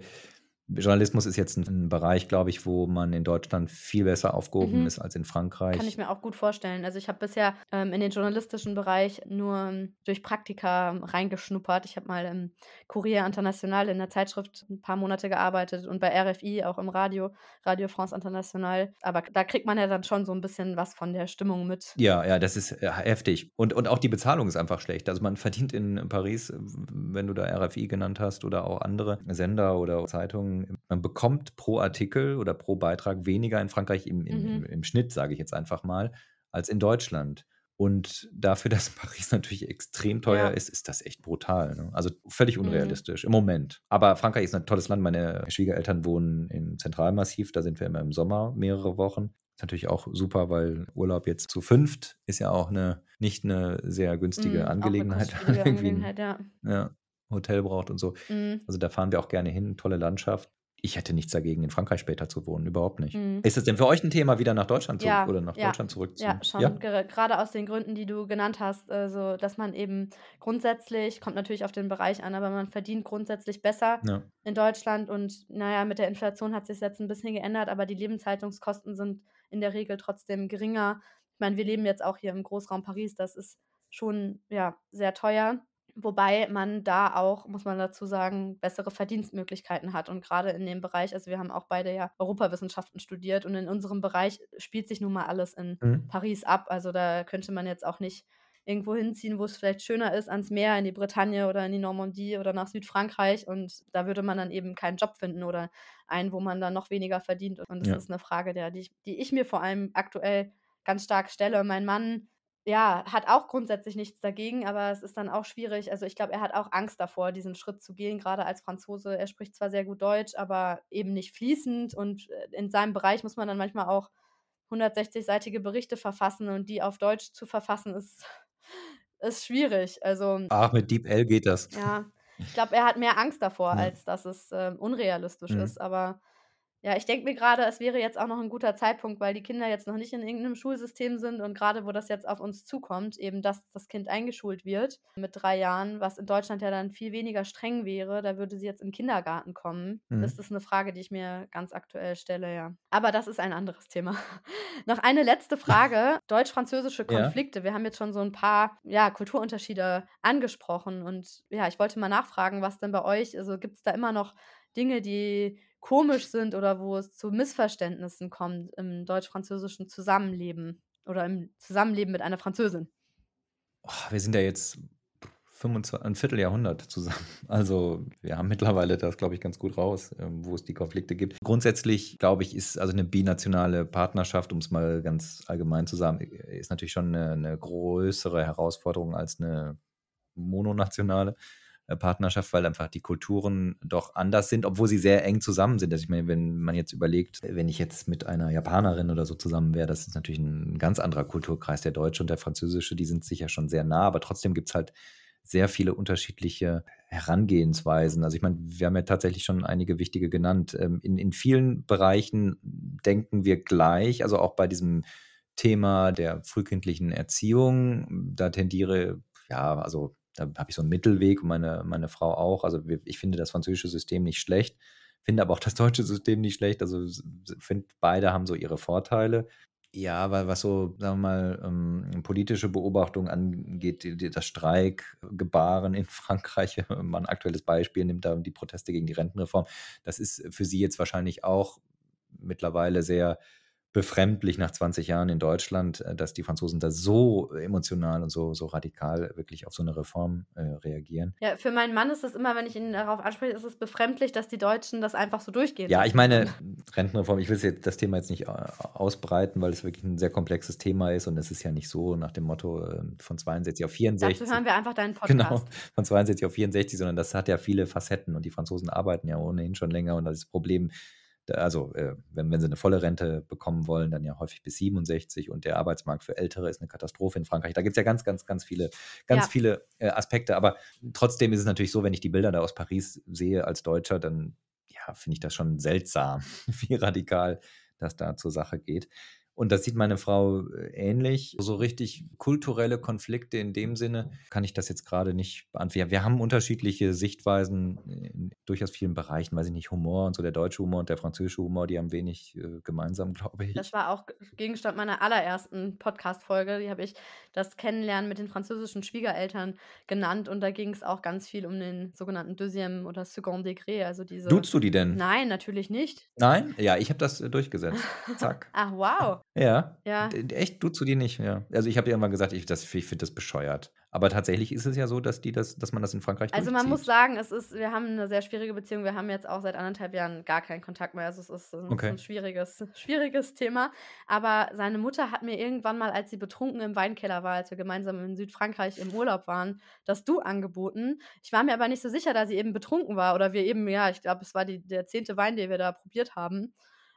Journalismus ist jetzt ein, Bereich, glaube ich, wo man in Deutschland viel besser aufgehoben Mhm. ist als in Frankreich. Kann ich mir auch gut vorstellen. Also ich habe bisher ähm, in den journalistischen Bereich nur ähm, durch Praktika ähm, reingeschnuppert. Ich habe mal im Courrier International in der Zeitschrift ein paar Monate gearbeitet und bei RFI auch im Radio, Radio France International. Aber da kriegt man ja dann schon so ein bisschen was von der Stimmung mit. Ja, ja, das ist äh, heftig. Und, und auch die Bezahlung ist einfach schlecht. Also man verdient in Paris, wenn du da RFI genannt hast oder auch andere Sender oder Zeitungen, man bekommt pro Artikel oder pro Beitrag weniger in Frankreich im, im, Mhm. im, im Schnitt, sage ich jetzt einfach mal, als in Deutschland. Und dafür, <laughs> dass Paris natürlich extrem teuer Ja. ist, ist das echt brutal. Ne? Also völlig Mhm. unrealistisch im Moment. Aber Frankreich ist ein tolles Land. Meine Schwiegereltern wohnen im Zentralmassiv. Da sind wir immer im Sommer mehrere Wochen. Ist natürlich auch super, weil Urlaub jetzt zu fünft ist ja auch eine nicht eine sehr günstige Mhm, eine Angelegenheit. <laughs> kostspielige Irgendwie ein Angelegenheit, ja. ja, Hotel braucht und so. Mhm. Also da fahren wir auch gerne hin. Tolle Landschaft. Ich hätte nichts dagegen, in Frankreich später zu wohnen. Überhaupt nicht. Mhm. Ist es denn für euch ein Thema, wieder nach Deutschland zu Ja, oder nach ja, Deutschland zurück zu? ja, schon. Ja? Ger- Gerade aus den Gründen, die du genannt hast, also dass man eben grundsätzlich, kommt natürlich auf den Bereich an, aber man verdient grundsätzlich besser Ja. in Deutschland und naja, mit der Inflation hat sich jetzt ein bisschen geändert, aber die Lebenshaltungskosten sind in der Regel trotzdem geringer. Ich meine, wir leben jetzt auch hier im Großraum Paris, das ist schon ja sehr teuer. Wobei man da auch, muss man dazu sagen, bessere Verdienstmöglichkeiten hat. Und gerade in dem Bereich, also wir haben auch beide ja Europawissenschaften studiert und in unserem Bereich spielt sich nun mal alles in Mhm. Paris ab. Also da könnte man jetzt auch nicht irgendwo hinziehen, wo es vielleicht schöner ist, ans Meer, in die Bretagne oder in die Normandie oder nach Südfrankreich. Und da würde man dann eben keinen Job finden oder einen, wo man dann noch weniger verdient. Und das Ja. ist eine Frage, der, die, ich, die ich mir vor allem aktuell ganz stark stelle. Mein Mann ja, hat auch grundsätzlich nichts dagegen, aber es ist dann auch schwierig. Also ich glaube, er hat auch Angst davor, diesen Schritt zu gehen, gerade als Franzose. Er spricht zwar sehr gut Deutsch, aber eben nicht fließend. Und äh, in seinem Bereich muss man dann manchmal auch 160-seitige Berichte verfassen und die auf Deutsch zu verfassen, ist, <laughs> ist schwierig. Also Ach, mit DeepL geht das. ja, ich glaube, er hat mehr Angst davor, Ja. als dass es ähm, unrealistisch Mhm. ist. Aber ja, ich denke mir gerade, es wäre jetzt auch noch ein guter Zeitpunkt, weil die Kinder jetzt noch nicht in irgendeinem Schulsystem sind und gerade wo das jetzt auf uns zukommt, eben dass das Kind eingeschult wird mit drei Jahren, was in Deutschland ja dann viel weniger streng wäre, da würde sie jetzt in den Kindergarten kommen. Mhm. Das ist eine Frage, die ich mir ganz aktuell stelle, ja. Aber das ist ein anderes Thema. <laughs> noch eine letzte Frage. <laughs> Deutsch-französische Ja. Konflikte. Wir haben jetzt schon so ein paar ja, Kulturunterschiede angesprochen und ja, ich wollte mal nachfragen, was denn bei euch, also gibt es da immer noch Dinge, die komisch sind oder wo es zu Missverständnissen kommt im deutsch-französischen Zusammenleben oder im Zusammenleben mit einer Französin? Oh, wir sind ja jetzt 25, ein Vierteljahrhundert zusammen. <laughs> Also wir haben mittlerweile das, glaube ich, ganz gut raus, ähm, wo es die Konflikte gibt. Grundsätzlich, glaube ich, ist also eine binationale Partnerschaft, um es mal ganz allgemein zu sagen, ist natürlich schon eine, eine größere Herausforderung als eine mononationale Partnerschaft, weil einfach die Kulturen doch anders sind, obwohl sie sehr eng zusammen sind. Also ich meine, wenn man jetzt überlegt, wenn ich jetzt mit einer Japanerin oder so zusammen wäre, das ist natürlich ein ganz anderer Kulturkreis. Der deutsche und der französische, die sind sicher schon sehr nah, aber trotzdem gibt es halt sehr viele unterschiedliche Herangehensweisen. Also ich meine, wir haben ja tatsächlich schon einige wichtige genannt. Ähm, In, in vielen Bereichen denken wir gleich, also auch bei diesem Thema der frühkindlichen Erziehung, da tendiere, ja, also da habe ich so einen Mittelweg und meine, meine Frau auch. Also ich finde das französische System nicht schlecht, finde aber auch das deutsche System nicht schlecht. Also finde, beide haben so ihre Vorteile. Ja, weil was so, sagen wir mal, ähm, politische Beobachtung angeht, die, die, das Streikgebaren in <laughs> Frankreich, wenn man ein aktuelles Beispiel nimmt, da die Proteste gegen die Rentenreform, das ist für sie jetzt wahrscheinlich auch mittlerweile sehr befremdlich nach 20 Jahren in Deutschland, äh, dass die Franzosen da so emotional und so, so radikal wirklich auf so eine Reform äh, reagieren. Ja, für meinen Mann ist es immer, wenn ich ihn darauf anspreche, ist es befremdlich, dass die Deutschen das einfach so durchgehen. Ja, ich meine, Rentenreform, ich will jetzt das Thema jetzt nicht äh, ausbreiten, weil es wirklich ein sehr komplexes Thema ist und es ist ja nicht so nach dem Motto äh, von 62 auf 64. Dazu hören wir einfach deinen Podcast. Genau, von 62 auf 64, sondern das hat ja viele Facetten und die Franzosen arbeiten ja ohnehin schon länger und das Problem, also äh, wenn, wenn sie eine volle Rente bekommen wollen, dann ja häufig bis 67 und der Arbeitsmarkt für Ältere ist eine Katastrophe in Frankreich. Da gibt es ja ganz, ganz, ganz viele, ganz Ja. viele äh, Aspekte, aber trotzdem ist es natürlich so, wenn ich die Bilder da aus Paris sehe als Deutscher, dann ja, finde ich das schon seltsam, <laughs> wie radikal das da zur Sache geht. Und das sieht meine Frau äh, ähnlich. So richtig kulturelle Konflikte in dem Sinne kann ich das jetzt gerade nicht beantworten. Wir haben unterschiedliche Sichtweisen in durchaus vielen Bereichen, weiß ich nicht, Humor und so, der deutsche Humor und der französische Humor, die haben wenig äh, gemeinsam, <laughs> glaube ich. Das war auch Gegenstand meiner allerersten Podcast-Folge. Die habe ich das Kennenlernen mit den französischen Schwiegereltern genannt und da ging es auch ganz viel um den sogenannten Deuxième oder Second Degré, also diese. Duzt du die denn? Nein, natürlich nicht. Nein? Ja, ich habe das äh, durchgesetzt. Zack. <laughs> Ach, wow. Ja. Ja. Echt, duzt du die nicht? Ja. Also ich habe irgendwann gesagt, ich, ich finde das bescheuert. Aber tatsächlich ist es ja so, dass die das, dass man das in Frankreich Also man muss sagen, es ist, wir haben eine sehr schwierige Beziehung. Wir haben jetzt auch seit anderthalb Jahren gar keinen Kontakt mehr. Also es ist ein, Okay. ein schwieriges, <laughs> schwieriges Thema. Aber seine Mutter hat mir irgendwann mal, als sie betrunken im Weinkeller war, als wir gemeinsam in Südfrankreich im Urlaub waren, das Du angeboten. Ich war mir aber nicht so sicher, da sie eben betrunken war oder wir eben, ja, ich glaube, es war die, der zehnte Wein, den wir da probiert haben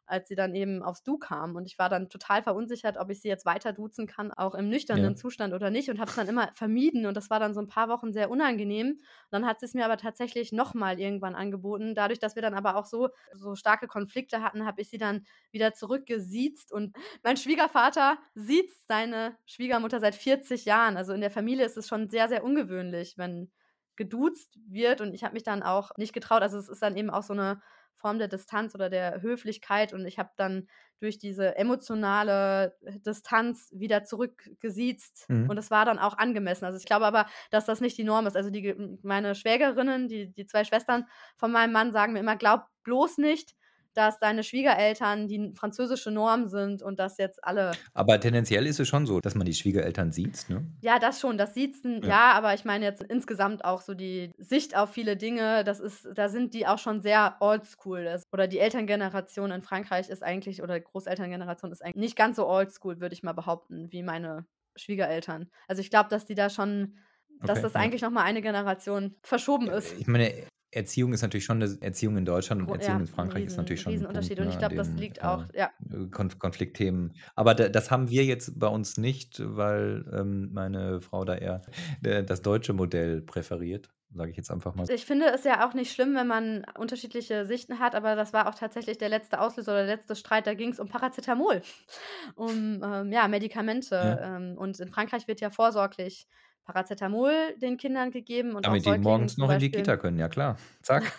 als sie dann eben aufs Du kam. Und ich war dann total verunsichert, ob ich sie jetzt weiter duzen kann, auch im nüchternen Ja. Zustand oder nicht. Und habe es dann immer vermieden. Und das war dann so ein paar Wochen sehr unangenehm. Und dann hat sie es mir aber tatsächlich nochmal irgendwann angeboten. Dadurch, dass wir dann aber auch so, so starke Konflikte hatten, habe ich sie dann wieder zurückgesiezt. Und <laughs> mein Schwiegervater sieht seine Schwiegermutter seit 40 Jahren. Also in der Familie ist es schon sehr, sehr ungewöhnlich, wenn geduzt wird. Und ich habe mich dann auch nicht getraut. Also es ist dann eben auch so eine Form der Distanz oder der Höflichkeit. Und ich habe dann durch diese emotionale Distanz wieder zurückgesiezt. Mhm. Und es war dann auch angemessen. Also ich glaube aber, dass das nicht die Norm ist. Also die, meine Schwägerinnen, die, die zwei Schwestern von meinem Mann sagen mir immer, glaub bloß nicht, dass deine Schwiegereltern die französische Norm sind und dass jetzt alle. Aber tendenziell ist es schon so, dass man die Schwiegereltern sieht, ne? Ja, das schon, das Siezen, Ja. ja. aber ich meine jetzt insgesamt auch so die Sicht auf viele Dinge, das ist, da sind die auch schon sehr oldschool. Das- Oder die Elterngeneration in Frankreich ist eigentlich, oder Großelterngeneration ist eigentlich nicht ganz so oldschool, würde ich mal behaupten, wie meine Schwiegereltern. Also ich glaube, dass die da schon, dass Okay, das ja. eigentlich nochmal eine Generation verschoben ist. Ich meine, Erziehung ist natürlich schon eine Erziehung in Deutschland und Erziehung ja, in Frankreich ist riesen- natürlich schon ein Riesenunterschied. Punkt, Und ich glaube, das liegt auch, ja, Konf Konfliktthemen. Aber da, das haben wir jetzt bei uns nicht, weil ähm, meine Frau da eher äh, das deutsche Modell präferiert, sage ich jetzt einfach mal. Ich finde es ja auch nicht schlimm, wenn man unterschiedliche Sichten hat, aber das war auch tatsächlich der letzte Auslöser oder der letzte Streit. Da ging es um Paracetamol, um ähm, ja, Medikamente. Ja. Ähm, und in Frankreich wird ja vorsorglich Paracetamol den Kindern gegeben und Damit die morgens noch in die. Kita können, ja klar. <laughs> Zack.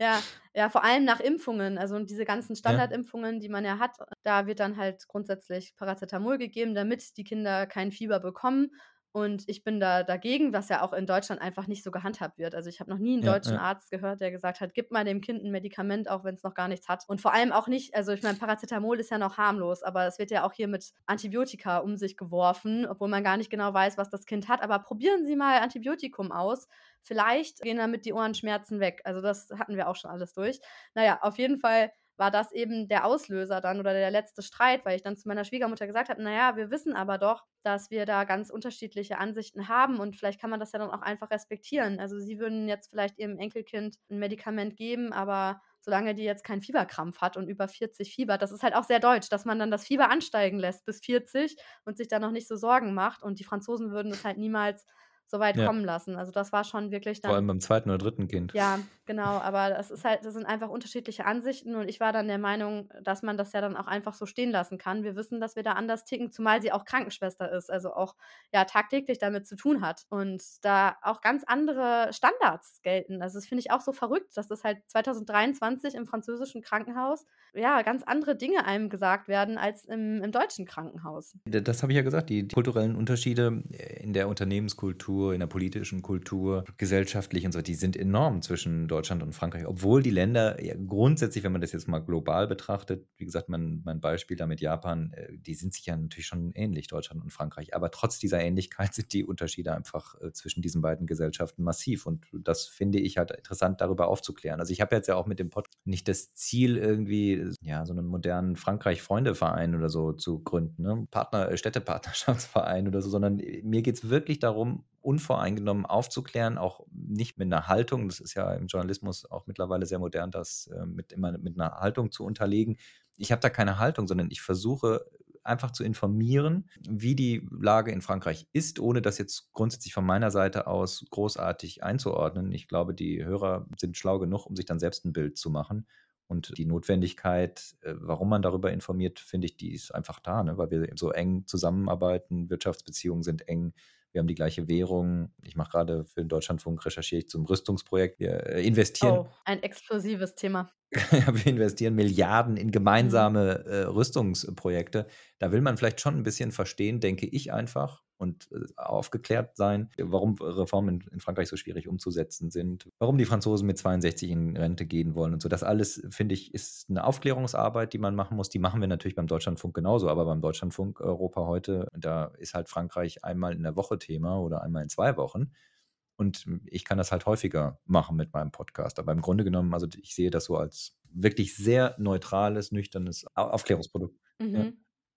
Ja, ja, vor allem nach Impfungen. Also diese ganzen Standardimpfungen, die man ja hat, da wird dann halt grundsätzlich Paracetamol gegeben, damit die Kinder kein Fieber bekommen. Und ich bin da dagegen, was ja auch in Deutschland einfach nicht so gehandhabt wird. Also ich habe noch nie einen Ja, deutschen ja. Arzt gehört, der gesagt hat, gib mal dem Kind ein Medikament, auch wenn es noch gar nichts hat. Und vor allem auch nicht, also ich meine, Paracetamol ist ja noch harmlos, aber es wird ja auch hier mit Antibiotika um sich geworfen, obwohl man gar nicht genau weiß, was das Kind hat. Aber probieren Sie mal Antibiotikum aus. Vielleicht gehen damit die Ohrenschmerzen weg. Also das hatten wir auch schon alles durch. Naja, auf jeden Fall war das eben der Auslöser dann oder der letzte Streit, weil ich dann zu meiner Schwiegermutter gesagt habe, naja, wir wissen aber doch, dass wir da ganz unterschiedliche Ansichten haben und vielleicht kann man das ja dann auch einfach respektieren. Also sie würden jetzt vielleicht ihrem Enkelkind ein Medikament geben, aber solange die jetzt keinen Fieberkrampf hat und über 40 Fieber, das ist halt auch sehr deutsch, dass man dann das Fieber ansteigen lässt bis 40 und sich da noch nicht so Sorgen macht und die Franzosen würden es halt niemals so weit Ja. kommen lassen. Also das war schon wirklich Vor allem dann beim zweiten oder dritten Kind. ja, genau, aber das ist halt, das sind einfach unterschiedliche Ansichten und ich war dann der Meinung, dass man das ja dann auch einfach so stehen lassen kann. Wir wissen, dass wir da anders ticken, zumal sie auch Krankenschwester ist, also auch ja tagtäglich damit zu tun hat und da auch ganz andere Standards gelten. Also das finde ich auch so verrückt, dass das halt 2023 im französischen Krankenhaus ja ganz andere Dinge einem gesagt werden als im, im deutschen Krankenhaus. Das habe ich ja gesagt, die kulturellen Unterschiede in der Unternehmenskultur, in der politischen Kultur, gesellschaftlich und so, die sind enorm zwischen Deutschland und Frankreich. Obwohl die Länder ja grundsätzlich, wenn man das jetzt mal global betrachtet, wie gesagt, mein, mein Beispiel da mit Japan, äh, die sind sich ja natürlich schon ähnlich, Deutschland und Frankreich. Aber trotz dieser Ähnlichkeit <laughs> sind die Unterschiede einfach äh, zwischen diesen beiden Gesellschaften massiv. Und das finde ich halt interessant, darüber aufzuklären. Also ich habe jetzt ja auch mit dem Podcast nicht das Ziel, irgendwie ja so einen modernen Frankreich-Freunde-Verein oder so zu gründen, ne? Partner, äh, Städtepartnerschaftsverein oder so, sondern mir geht es wirklich darum, unvoreingenommen aufzuklären, auch nicht mit einer Haltung. Das ist ja im Journalismus auch mittlerweile sehr modern, das äh, mit immer mit einer Haltung zu unterlegen. Ich habe da keine Haltung, sondern ich versuche einfach zu informieren, wie die Lage in Frankreich ist, ohne das jetzt grundsätzlich von meiner Seite aus großartig einzuordnen. Ich glaube, die Hörer sind schlau genug, um sich dann selbst ein Bild zu machen. Und die Notwendigkeit, äh, warum man darüber informiert, finde ich, die ist einfach da, ne? weil wir so eng zusammenarbeiten, Wirtschaftsbeziehungen sind eng, wir haben die gleiche Währung. Ich mache gerade für den Deutschlandfunk, recherchiere ich zum Rüstungsprojekt. Wir äh, investieren. Oh, ein explosives Thema. <laughs> wir investieren Milliarden in gemeinsame äh, Rüstungsprojekte. Da will man vielleicht schon ein bisschen verstehen, denke ich einfach, und äh, aufgeklärt sein, warum Reformen in, in, Frankreich so schwierig umzusetzen sind, warum die Franzosen mit 62 in Rente gehen wollen und so. Das alles, finde ich, ist eine Aufklärungsarbeit, die man machen muss. Die machen wir natürlich beim Deutschlandfunk genauso, aber beim Deutschlandfunk Europa heute, da ist halt Frankreich einmal in der Woche Thema oder einmal in zwei Wochen. Und ich kann das halt häufiger machen mit meinem Podcast. Aber im Grunde genommen, also ich sehe das so als wirklich sehr neutrales, nüchternes Aufklärungsprodukt. Mhm. Ja.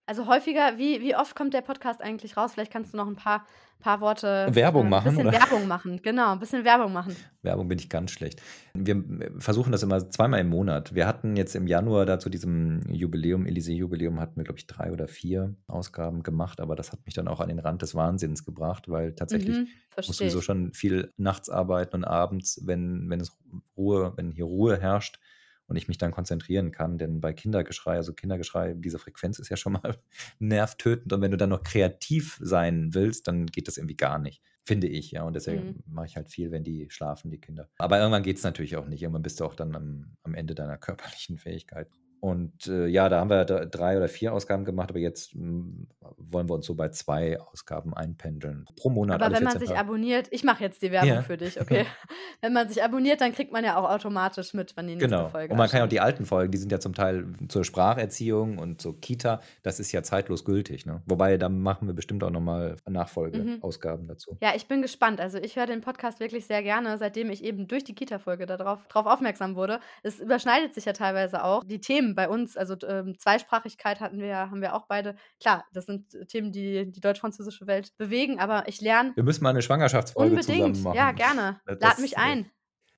Also häufiger, wie, wie oft kommt der Podcast eigentlich raus? Vielleicht kannst du noch ein paar, paar Worte. Werbung äh, machen. Ein bisschen oder? Werbung machen, genau, ein bisschen Werbung machen. Werbung bin ich ganz schlecht. Wir versuchen das immer zweimal im Monat. Wir hatten jetzt im Januar da zu diesem Jubiläum, Elysee-Jubiläum, hatten wir, glaube ich, drei oder vier Ausgaben gemacht, aber das hat mich dann auch an den Rand des Wahnsinns gebracht, weil tatsächlich mhm, muss man so schon viel nachts arbeiten und abends, wenn, wenn es Ruhe, wenn hier Ruhe herrscht und ich mich dann konzentrieren kann. Denn bei Kindergeschrei, also Kindergeschrei, diese Frequenz ist ja schon mal <laughs> nervtötend. Und wenn du dann noch kreativ sein willst, dann geht das irgendwie gar nicht. Finde ich, ja. Und deswegen mhm. mache ich halt viel, wenn die schlafen, die Kinder. Aber irgendwann geht es natürlich auch nicht. Irgendwann bist du auch dann am, am Ende deiner körperlichen <laughs> Fähigkeit. Und äh, ja, da haben wir drei oder vier Ausgaben gemacht, aber jetzt mh, hm, wollen wir uns so bei zwei Ausgaben einpendeln. Pro Monat. Aber wenn man sich abonniert, ich mache jetzt die Werbung ja. für dich, <laughs> okay? wenn man sich abonniert, dann kriegt man ja auch automatisch mit, wann die nächste genau. Folge Und man kann ja auch die alten Folgen, die sind ja zum Teil zur Spracherziehung und zur Kita, das ist ja zeitlos gültig. Ne? Wobei, da machen wir bestimmt auch nochmal Nachfolgeausgaben mhm. dazu. Ja, ich bin gespannt. Also ich höre den Podcast wirklich sehr gerne, seitdem ich eben durch die Kita-Folge darauf drauf aufmerksam wurde. Es überschneidet sich ja teilweise auch. Die Themen bei uns, also ähm, Zweisprachigkeit hatten wir, haben wir auch beide. Klar, das sind äh, Themen, die die deutsch-französische Welt bewegen, aber ich lerne. Wir müssen mal eine Schwangerschaftsfolge unbedingt. zusammen machen. Ja, gerne. Das, Lad mich ein.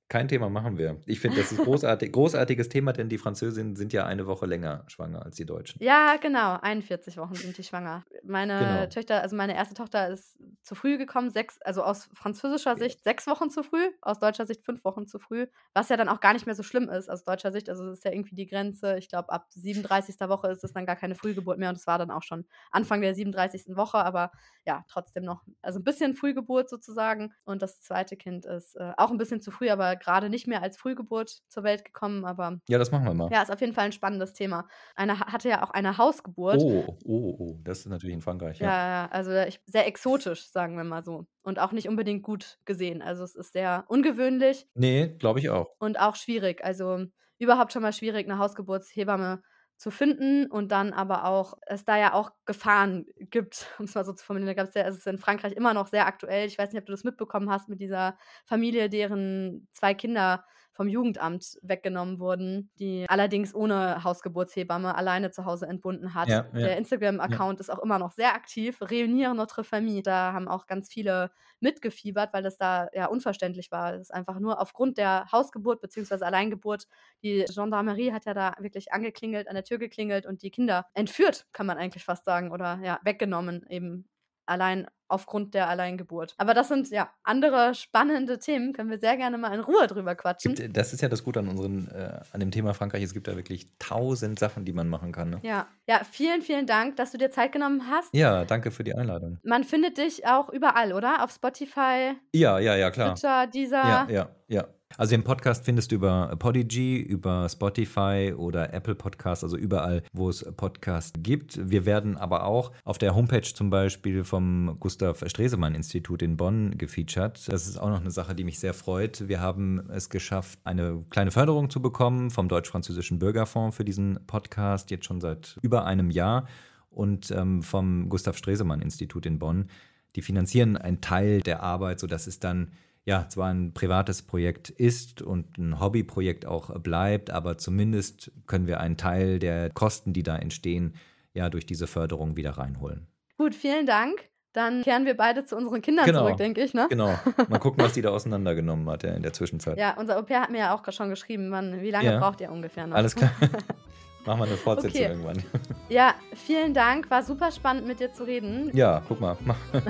Kein Thema machen wir. Ich finde, das ist ein großartig, <laughs> großartiges Thema, denn die Französinnen sind ja eine Woche länger schwanger als die Deutschen. Ja, genau. 41 Wochen sind die schwanger. Meine genau. Töchter, also meine erste Tochter ist zu früh gekommen, sechs, also aus französischer Sicht sechs Wochen zu früh, aus deutscher Sicht fünf Wochen zu früh, was ja dann auch gar nicht mehr so schlimm ist aus deutscher Sicht. Also das ist ja irgendwie die Grenze. Ich glaube, ab 37. Woche ist es dann gar keine Frühgeburt mehr und es war dann auch schon Anfang der 37. Woche, aber ja, trotzdem noch, also ein bisschen Frühgeburt sozusagen. Und das zweite Kind ist äh, auch ein bisschen zu früh, aber gerade nicht mehr als Frühgeburt zur Welt gekommen, aber. Ja, das machen wir mal. Ja, ist auf jeden Fall ein spannendes Thema. Eine hatte ja auch eine Hausgeburt. Oh, oh, oh, das ist natürlich in Frankreich. Ja, ja, also ich, sehr exotisch, sagen wir mal so. Und auch nicht unbedingt gut gesehen. Also es ist sehr ungewöhnlich. Nee, glaube ich auch. Und auch schwierig. Also überhaupt schon mal schwierig, eine Hausgeburtshebamme zu finden und dann aber auch, es da ja auch Gefahren gibt, <laughs> um es mal so zu formulieren. Da gab es ja, es ist in Frankreich immer noch sehr aktuell. Ich weiß nicht, ob du das mitbekommen hast mit dieser Familie, deren zwei Kinder vom Jugendamt weggenommen wurden, die allerdings ohne Hausgeburtshebamme alleine zu Hause entbunden hat. Ja, ja, Der Instagram-Account ja. ist auch immer noch sehr aktiv. Reunier notre famille. Da haben auch ganz viele mitgefiebert, weil das da ja unverständlich war. Das ist einfach nur aufgrund der Hausgeburt bzw. Alleingeburt. Die Gendarmerie hat ja da wirklich angeklingelt, an der Tür geklingelt und die Kinder entführt, kann man eigentlich fast sagen, oder ja, weggenommen eben allein aufgrund der Alleingeburt. Aber das sind ja andere spannende Themen, können wir sehr gerne mal in Ruhe drüber quatschen. Gibt, das ist ja das Gute an unseren, äh, an dem Thema Frankreich. Es gibt da wirklich tausend Sachen, die man machen kann. Ne? Ja, ja, vielen, vielen Dank, dass du dir Zeit genommen hast. Ja, danke für die Einladung. Man findet dich auch überall, oder? Auf Spotify. Ja, ja, ja, klar. Twitter, dieser. Ja, ja, ja. Also den Podcast findest du über Podigy, über Spotify oder Apple Podcasts, also überall, wo es Podcasts gibt. Wir werden aber auch auf der Homepage zum Beispiel vom Gustav Stresemann Institut in Bonn gefeatured. Das ist auch noch eine Sache, die mich sehr freut. Wir haben es geschafft, eine kleine Förderung zu bekommen vom Deutsch-Französischen Bürgerfonds für diesen Podcast, jetzt schon seit über einem Jahr und ähm, vom Gustav Stresemann Institut in Bonn. Die finanzieren einen Teil der Arbeit, sodass es dann ja, zwar ein privates Projekt ist und ein Hobbyprojekt auch bleibt, aber zumindest können wir einen Teil der Kosten, die da entstehen, ja durch diese Förderung wieder reinholen. Gut, vielen Dank. Dann kehren wir beide zu unseren Kindern genau, zurück, denke ich. Ne? Genau. Mal gucken, was die da <laughs> auseinandergenommen hat ja, in der Zwischenzeit. Ja, unser Au-pair hat mir ja auch schon geschrieben, wann, wie lange ja. braucht ihr ungefähr noch? Alles klar. <laughs> Machen wir eine Fortsetzung okay. irgendwann. Ja, vielen Dank. War super spannend, mit dir zu reden. Ja, guck mal.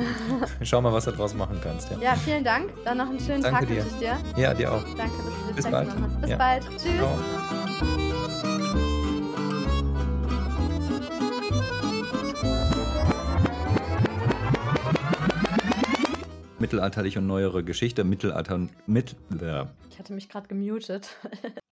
<laughs> Schau mal, was du daraus machen kannst. Ja, ja vielen Dank. Dann noch einen schönen Danke Tag dir. wünsche ich dir. Ja, dir auch. Danke, dass du Bis Zeit bald. Bis Ja. bald. Tschüss. Ciao. Mittelalterliche und neuere Geschichte. Mittelalter. Mit, äh, Ich hatte mich gerade gemutet. <laughs>